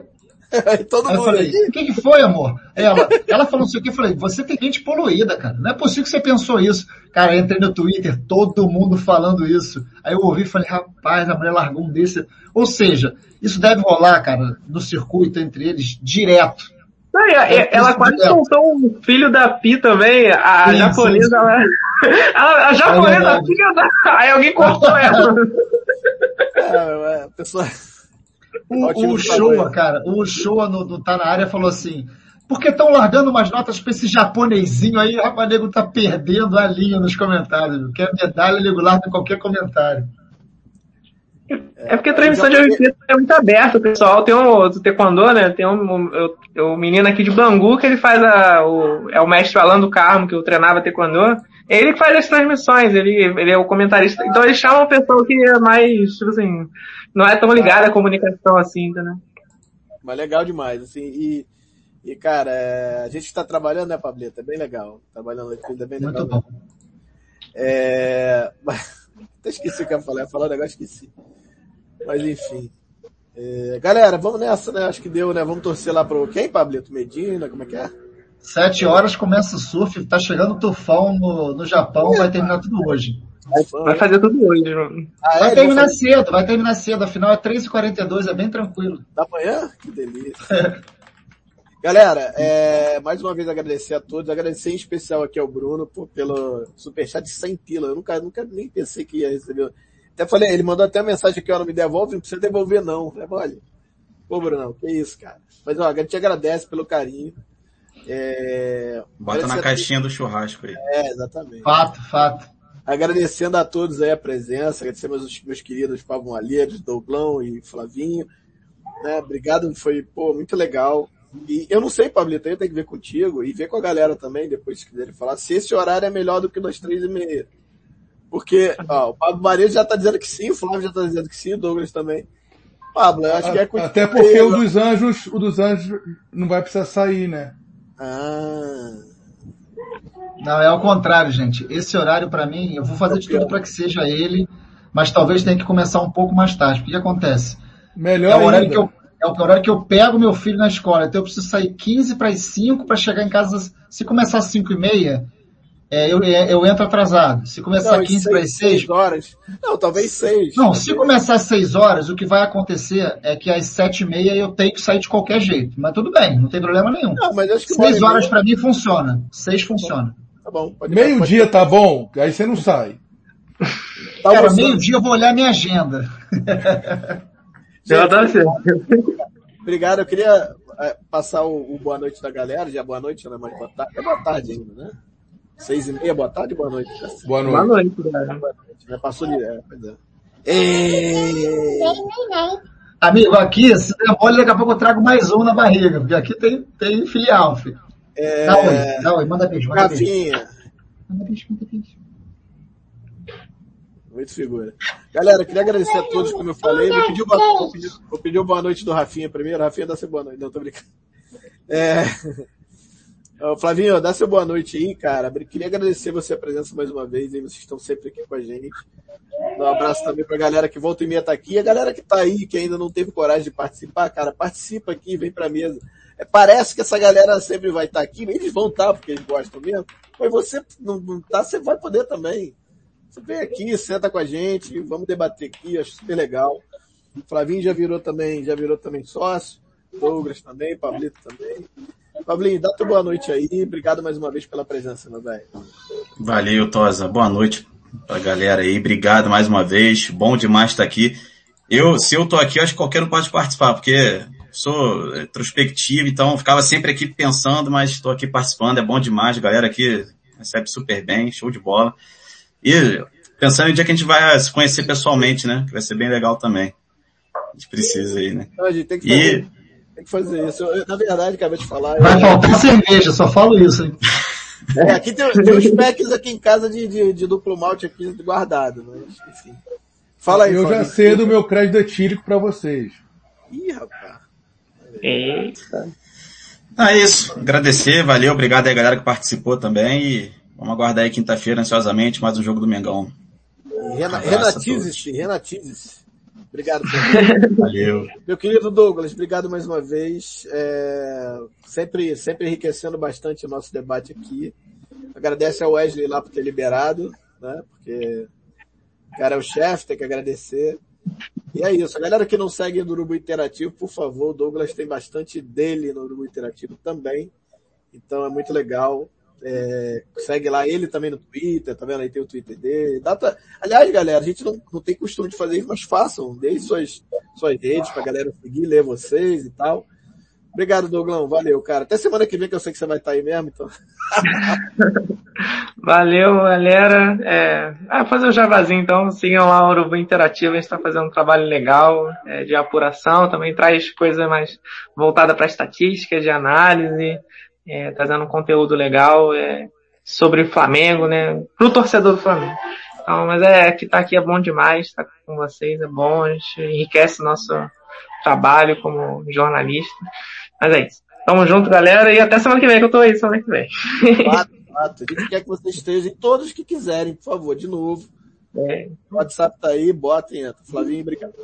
Todo Aí eu mundo falei, o que, que foi, amor? Ela, ela falou assim, o que? Eu falei, você tem mente poluída, cara. Não é possível que você pensou isso. Cara, eu entrei no Twitter, todo mundo falando isso. Aí eu ouvi e falei, rapaz, a mulher largou um desse. Ou seja, isso deve rolar, cara, no circuito entre eles, direto. Não, ela, ela quase soltou um filho da Pi também, a sim, japonesa, sim, sim. Ela, a, a japonesa, é filha da... Aí alguém cortou ela. É, é, a pessoa... O, o Showa, cara, o Showa no, no Tá Na Área falou assim, por que estão largando umas notas pra esse japonesinho aí? O nego tá perdendo a linha nos comentários. Quer medalha, nego larga qualquer comentário. É porque a transmissão de Olimpíada é muito aberta, pessoal. Tem um do Taekwondo, né? Tem um, um, um, menino aqui de Bangu que ele faz a, o, é o mestre Alando Carmo, que eu treinava Taekwondo. É ele que faz as transmissões, ele, ele é o comentarista. Então ele chama uma pessoa que é mais, tipo assim, não é tão ligada à comunicação assim, né? Mas legal demais, assim, e, e cara, é, a gente está trabalhando, né, Pableta? É bem legal. Trabalhando aqui, é bem legal. Muito bom. É, até esqueci o que eu ia falar, ia falar um negócio, esqueci. Mas enfim. É, galera, vamos nessa, né? Acho que deu, né? Vamos torcer lá pro quem, Pablito? Medina, como é que é? Sete horas começa o surf, tá chegando o tufão no, no Japão, vai terminar tudo hoje. Vai fazer tudo hoje, mano. Ah, vai é, terminar fazer... cedo, vai terminar cedo, afinal é 3h42, é bem tranquilo. Da manhã? Que delícia. Galera, é, mais uma vez agradecer a todos, agradecer em especial aqui ao Bruno por, pelo superchat de 100 pila. Eu nunca, nunca nem pensei que ia receber. Até falei, ele mandou até uma mensagem aqui, ó, não me devolve, não precisa devolver não. Falei, olha, pô Bruno, que isso, cara. Mas ó, a gente agradece pelo carinho. É... Bota na caixinha do churrasco aí. É, exatamente. Fato, fato. Agradecendo a todos aí a presença, agradecer meus, meus queridos Pablo Malheiros, Douglão e Flavinho. Né? Obrigado, foi pô, muito legal. E eu não sei, Pablito, eu tenho que ver contigo e ver com a galera também, depois se quiserem falar, se esse horário é melhor do que das três e meia. Porque, ó, o Pablo Maria já tá dizendo que sim, o Flávio já tá dizendo que sim, o Douglas também. Pablo, eu acho que é contigo. Até porque o dos anjos, o dos anjos não vai precisar sair, né? Ah. Não, é ao contrário, gente. Esse horário para mim, eu vou fazer de tudo para que seja ele, mas talvez tenha que começar um pouco mais tarde. O que acontece? Melhor é o horário ainda. que eu é o horário que eu pego meu filho na escola. Então eu preciso sair 15 para as 5 para chegar em casa. Se começar às 5 e meia, é, eu, é, eu entro atrasado. Se começar não, 15 para as 6. horas. Não, talvez 6. Não, talvez. se começar às 6 horas, o que vai acontecer é que às 7 e meia eu tenho que sair de qualquer jeito. Mas tudo bem, não tem problema nenhum. Não, mas acho que 6 horas para mim funciona. 6 funciona. Tá bom. Meio-dia tá bom, aí você não sai. Tá Cara, meio-dia eu vou olhar minha agenda. Gente, obrigado, eu queria é, passar o, o, boa noite da galera, já boa noite, não é mais boa tarde, é boa tarde ainda, né? Seis e meia, boa tarde, boa noite. Boa noite. Boa noite, boa noite. Já passou de, é, pois é. E... Amigo, aqui, se der mole, daqui a pouco eu trago mais um na barriga, porque aqui tem, tem filial, filho. É... Dá oi, dá oi, manda beijo, manda Rafinha. beijo. Manda beijo, manda beijo. Muito figura. Galera, queria agradecer a todos, como eu falei. Vou pedir, uma, vou pedir, vou pedir uma boa noite do Rafinha primeiro. Rafinha, dá seu boa noite. Não, tô brincando. É... Flavinho, dá seu boa noite aí, cara. Queria agradecer você a presença mais uma vez. Aí. Vocês estão sempre aqui com a gente. Um abraço também pra galera que volta e meia tá aqui. E a galera que tá aí, que ainda não teve coragem de participar, cara, participa aqui, vem pra mesa. É, parece que essa galera sempre vai estar tá aqui. Eles vão estar, tá, porque eles gostam mesmo. Mas você não tá, você vai poder também. Você vem aqui, senta com a gente, vamos debater aqui, acho super legal. O Flavinho já virou também, já virou também sócio, Douglas também, Pablito também. Pablinho, dá tua boa noite aí. Obrigado mais uma vez pela presença, meu velho. Valeu, Tosa. Boa noite pra galera aí. Obrigado mais uma vez. Bom demais estar aqui. Eu, se eu tô aqui, acho que qualquer um pode participar, porque sou retrospectivo, então ficava sempre aqui pensando, mas estou aqui participando. É bom demais. A galera aqui recebe super bem, show de bola. E pensando no dia que a gente vai se conhecer pessoalmente, né? Que vai ser bem legal também. A gente precisa aí, né? Não, a gente tem que e... Tem que fazer isso. Eu, na verdade, acabei de falar. Vai eu... faltar cerveja, só falo isso, hein? É, aqui tem, tem uns packs aqui em casa de, de, de duplo malte aqui guardado, mas enfim. Fala aí, Eu já sei do meu crédito etílico para vocês. Ih, rapaz. Eita. Ah, é isso. Agradecer, valeu, obrigado aí a galera que participou também e vamos aguardar aí quinta-feira ansiosamente mais um jogo do Mengão. Rena, Renatize-se, renatize-se. Obrigado. Valeu. Meu querido Douglas, obrigado mais uma vez. É, sempre, sempre enriquecendo bastante o nosso debate aqui. Agradece ao Wesley lá por ter liberado, né? Porque o cara é o chefe, tem que agradecer. E é isso. A galera que não segue no Urubu Interativo, por favor, o Douglas tem bastante dele no Urubu Interativo também. Então é muito legal. É, segue lá ele também no Twitter, tá vendo? Aí tem o Twitter dele. Data... Aliás, galera, a gente não, não tem costume de fazer isso, mas façam. Deixe suas, suas redes pra galera seguir, ler vocês e tal. Obrigado, Douglão. Valeu, cara. Até semana que vem, que eu sei que você vai estar aí mesmo, então. Valeu, galera. É... Ah, fazer o javazinho, então. Sigam lá o Urubu Interativo. A gente está fazendo um trabalho legal é, de apuração. Também traz coisa mais voltada para estatística, de análise é, trazendo um conteúdo legal é, sobre o Flamengo, né? Pro torcedor do Flamengo. Então, mas é que tá aqui é bom demais, tá com vocês, é bom, a gente enriquece nosso trabalho como jornalista. Mas é isso. Tamo junto, galera, e até semana que vem, que eu tô aí semana que vem. Fato, fato. A gente quer que vocês estejam, todos que quiserem, por favor, de novo. É. O WhatsApp tá aí, entra. Flavinho, obrigado.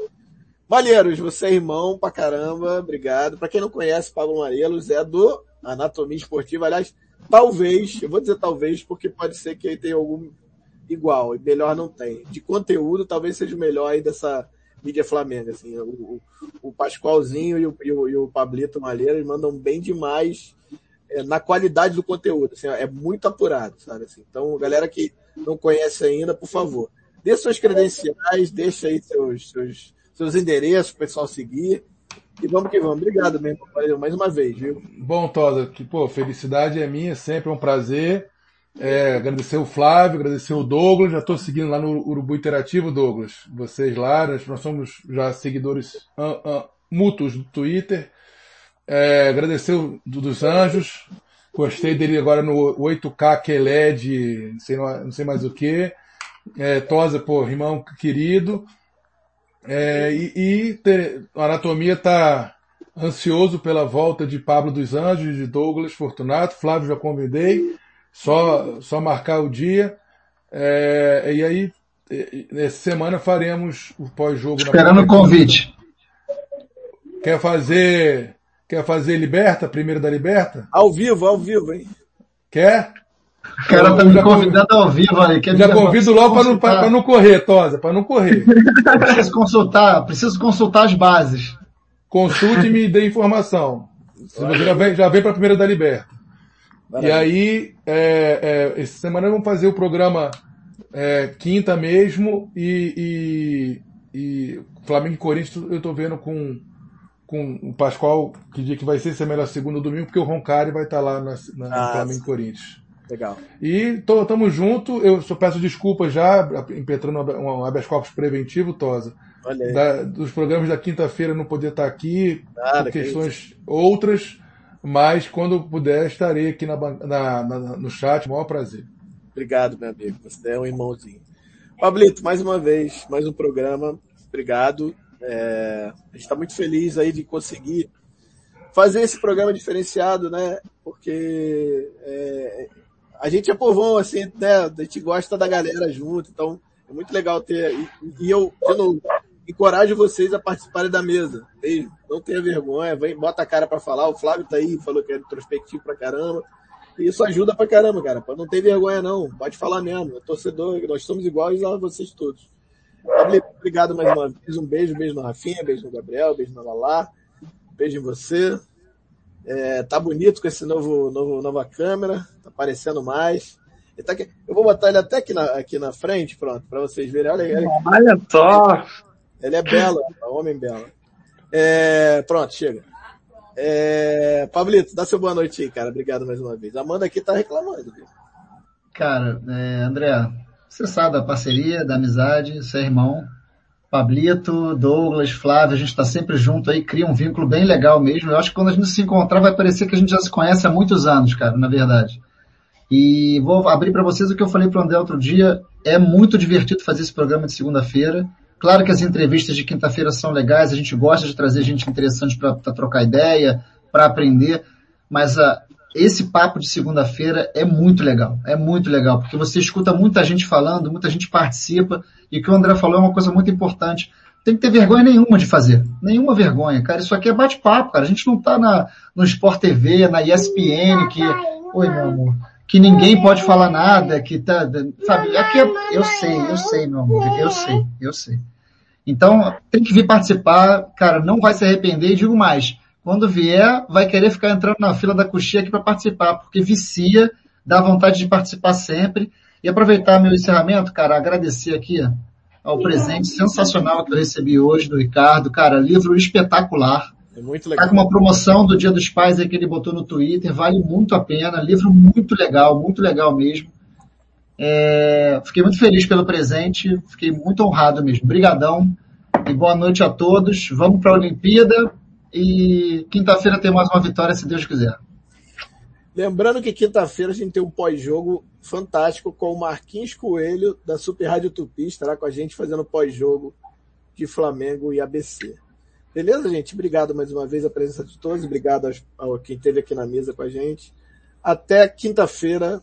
Malheiros, você é irmão pra caramba, obrigado. Pra quem não conhece, Pablo Marelos é do anatomia esportiva. Aliás, talvez, eu vou dizer talvez, porque pode ser que aí tenha algum igual, e melhor não tem. De conteúdo, talvez seja o melhor aí dessa mídia Flamengo. Assim, o, o, o Pascoalzinho e o, e o, e o Pablito Malheiro eles mandam bem demais é, na qualidade do conteúdo. Assim, é muito apurado, sabe? Assim, então, galera que não conhece ainda, por favor, dê suas credenciais, deixa aí seus, seus, seus endereços o pessoal seguir. E vamos que vamos. Obrigado mesmo, mais uma vez, viu? Bom, Tosa, que, pô, felicidade é minha, sempre é um prazer. É, agradecer o Flávio, agradecer o Douglas, já estou seguindo lá no Urubu Interativo, Douglas. Vocês lá, nós, somos já seguidores uh, uh, mútuos do Twitter. É, agradecer o dos Anjos, gostei dele agora no 8K QLED, não sei, não sei mais o que. É, Tosa, pô, irmão querido. É, e, e ter, a anatomia está ansioso pela volta de Pablo dos Anjos, de Douglas Fortunato. Flávio já convidei, só, só marcar o dia. É, e aí, essa semana faremos o pós-jogo. Esperando o convite. Quer fazer, quer fazer Liberta, primeiro da Liberta? Ao vivo, ao vivo, hein? Quer? O cara tá me convidando ao vivo aí. Quer já convido logo para não, pra, não correr, Tosa, para não correr. preciso consultar, preciso consultar as bases. Consulte e me dê informação. Você já vem, já vem para a primeira da Liberta. E aí, é, é, essa semana vamos fazer o programa é, quinta mesmo e, e, e Flamengo e Corinthians eu tô vendo com, com o Pascoal que dia que vai ser, se é melhor segundo domingo, porque o Roncari vai estar tá lá na, na ah, Flamengo e Corinthians. Legal. E tô, tamo junto. Eu só peço desculpas já, impetrando um habeas corpus preventivo, Tosa. Da, dos programas da quinta-feira não poder estar aqui, Nada, por questões que outras, mas quando puder estarei aqui na, na, na, no chat, maior prazer. Obrigado, meu amigo. Você é um irmãozinho. Pablito, mais uma vez, mais um programa. Obrigado. É, a gente está muito feliz aí de conseguir fazer esse programa diferenciado, né? Porque é, a gente é povão, assim, né? A gente gosta da galera junto, então é muito legal ter. E, e eu, de novo, encorajo vocês a participarem da mesa. Beijo. Não tenha vergonha, vem, bota a cara para falar. O Flávio tá aí, falou que é introspectivo pra caramba. E isso ajuda pra caramba, cara. Não tem vergonha, não. Pode falar mesmo. É torcedor, nós somos iguais a vocês todos. Obrigado mais uma vez. Um beijo, beijo na Rafinha, beijo no Gabriel, beijo na Lala. Beijo em você. É, tá bonito com esse novo, novo nova câmera, tá aparecendo mais. Tá aqui, eu vou botar ele até aqui na, aqui na frente, pronto, para vocês verem. Olha, ele, olha só! Ele é bela, é homem bela. É, pronto, chega. É, Pablito, dá seu boa noite aí, cara. Obrigado mais uma vez. A Amanda aqui tá reclamando. Viu? Cara, é, André, você sabe da parceria, da amizade, você é irmão. Pablito, Douglas, Flávio, a gente está sempre junto aí, cria um vínculo bem legal mesmo. Eu acho que quando a gente se encontrar vai parecer que a gente já se conhece há muitos anos, cara, na verdade. E vou abrir para vocês o que eu falei para o André outro dia. É muito divertido fazer esse programa de segunda-feira. Claro que as entrevistas de quinta-feira são legais, a gente gosta de trazer gente interessante para trocar ideia, para aprender, mas a, esse papo de segunda-feira é muito legal, é muito legal, porque você escuta muita gente falando, muita gente participa, e o que o André falou é uma coisa muito importante. Tem que ter vergonha nenhuma de fazer. Nenhuma vergonha, cara. Isso aqui é bate-papo, cara. A gente não tá na, no Sport TV, na ESPN, que... Oi, meu amor que ninguém pode falar nada, que tá, sabe, aqui é, eu sei, eu sei, meu amor, eu sei, eu sei. Então, tem que vir participar, cara, não vai se arrepender e digo mais, quando vier, vai querer ficar entrando na fila da coxinha aqui para participar, porque vicia, dá vontade de participar sempre. E aproveitar meu encerramento, cara, agradecer aqui ao presente sensacional que eu recebi hoje do Ricardo, cara, livro espetacular. É muito legal. Tá com uma promoção do Dia dos Pais aí que ele botou no Twitter, vale muito a pena, livro muito legal, muito legal mesmo. É, fiquei muito feliz pelo presente, fiquei muito honrado mesmo. Obrigadão e boa noite a todos. Vamos para a Olimpíada e quinta-feira tem mais uma vitória, se Deus quiser. Lembrando que quinta-feira a gente tem um pós-jogo fantástico com o Marquinhos Coelho da Super Rádio Tupi, estará com a gente fazendo pós-jogo de Flamengo e ABC. Beleza, gente? Obrigado mais uma vez a presença de todos. Obrigado a quem esteve aqui na mesa com a gente. Até quinta-feira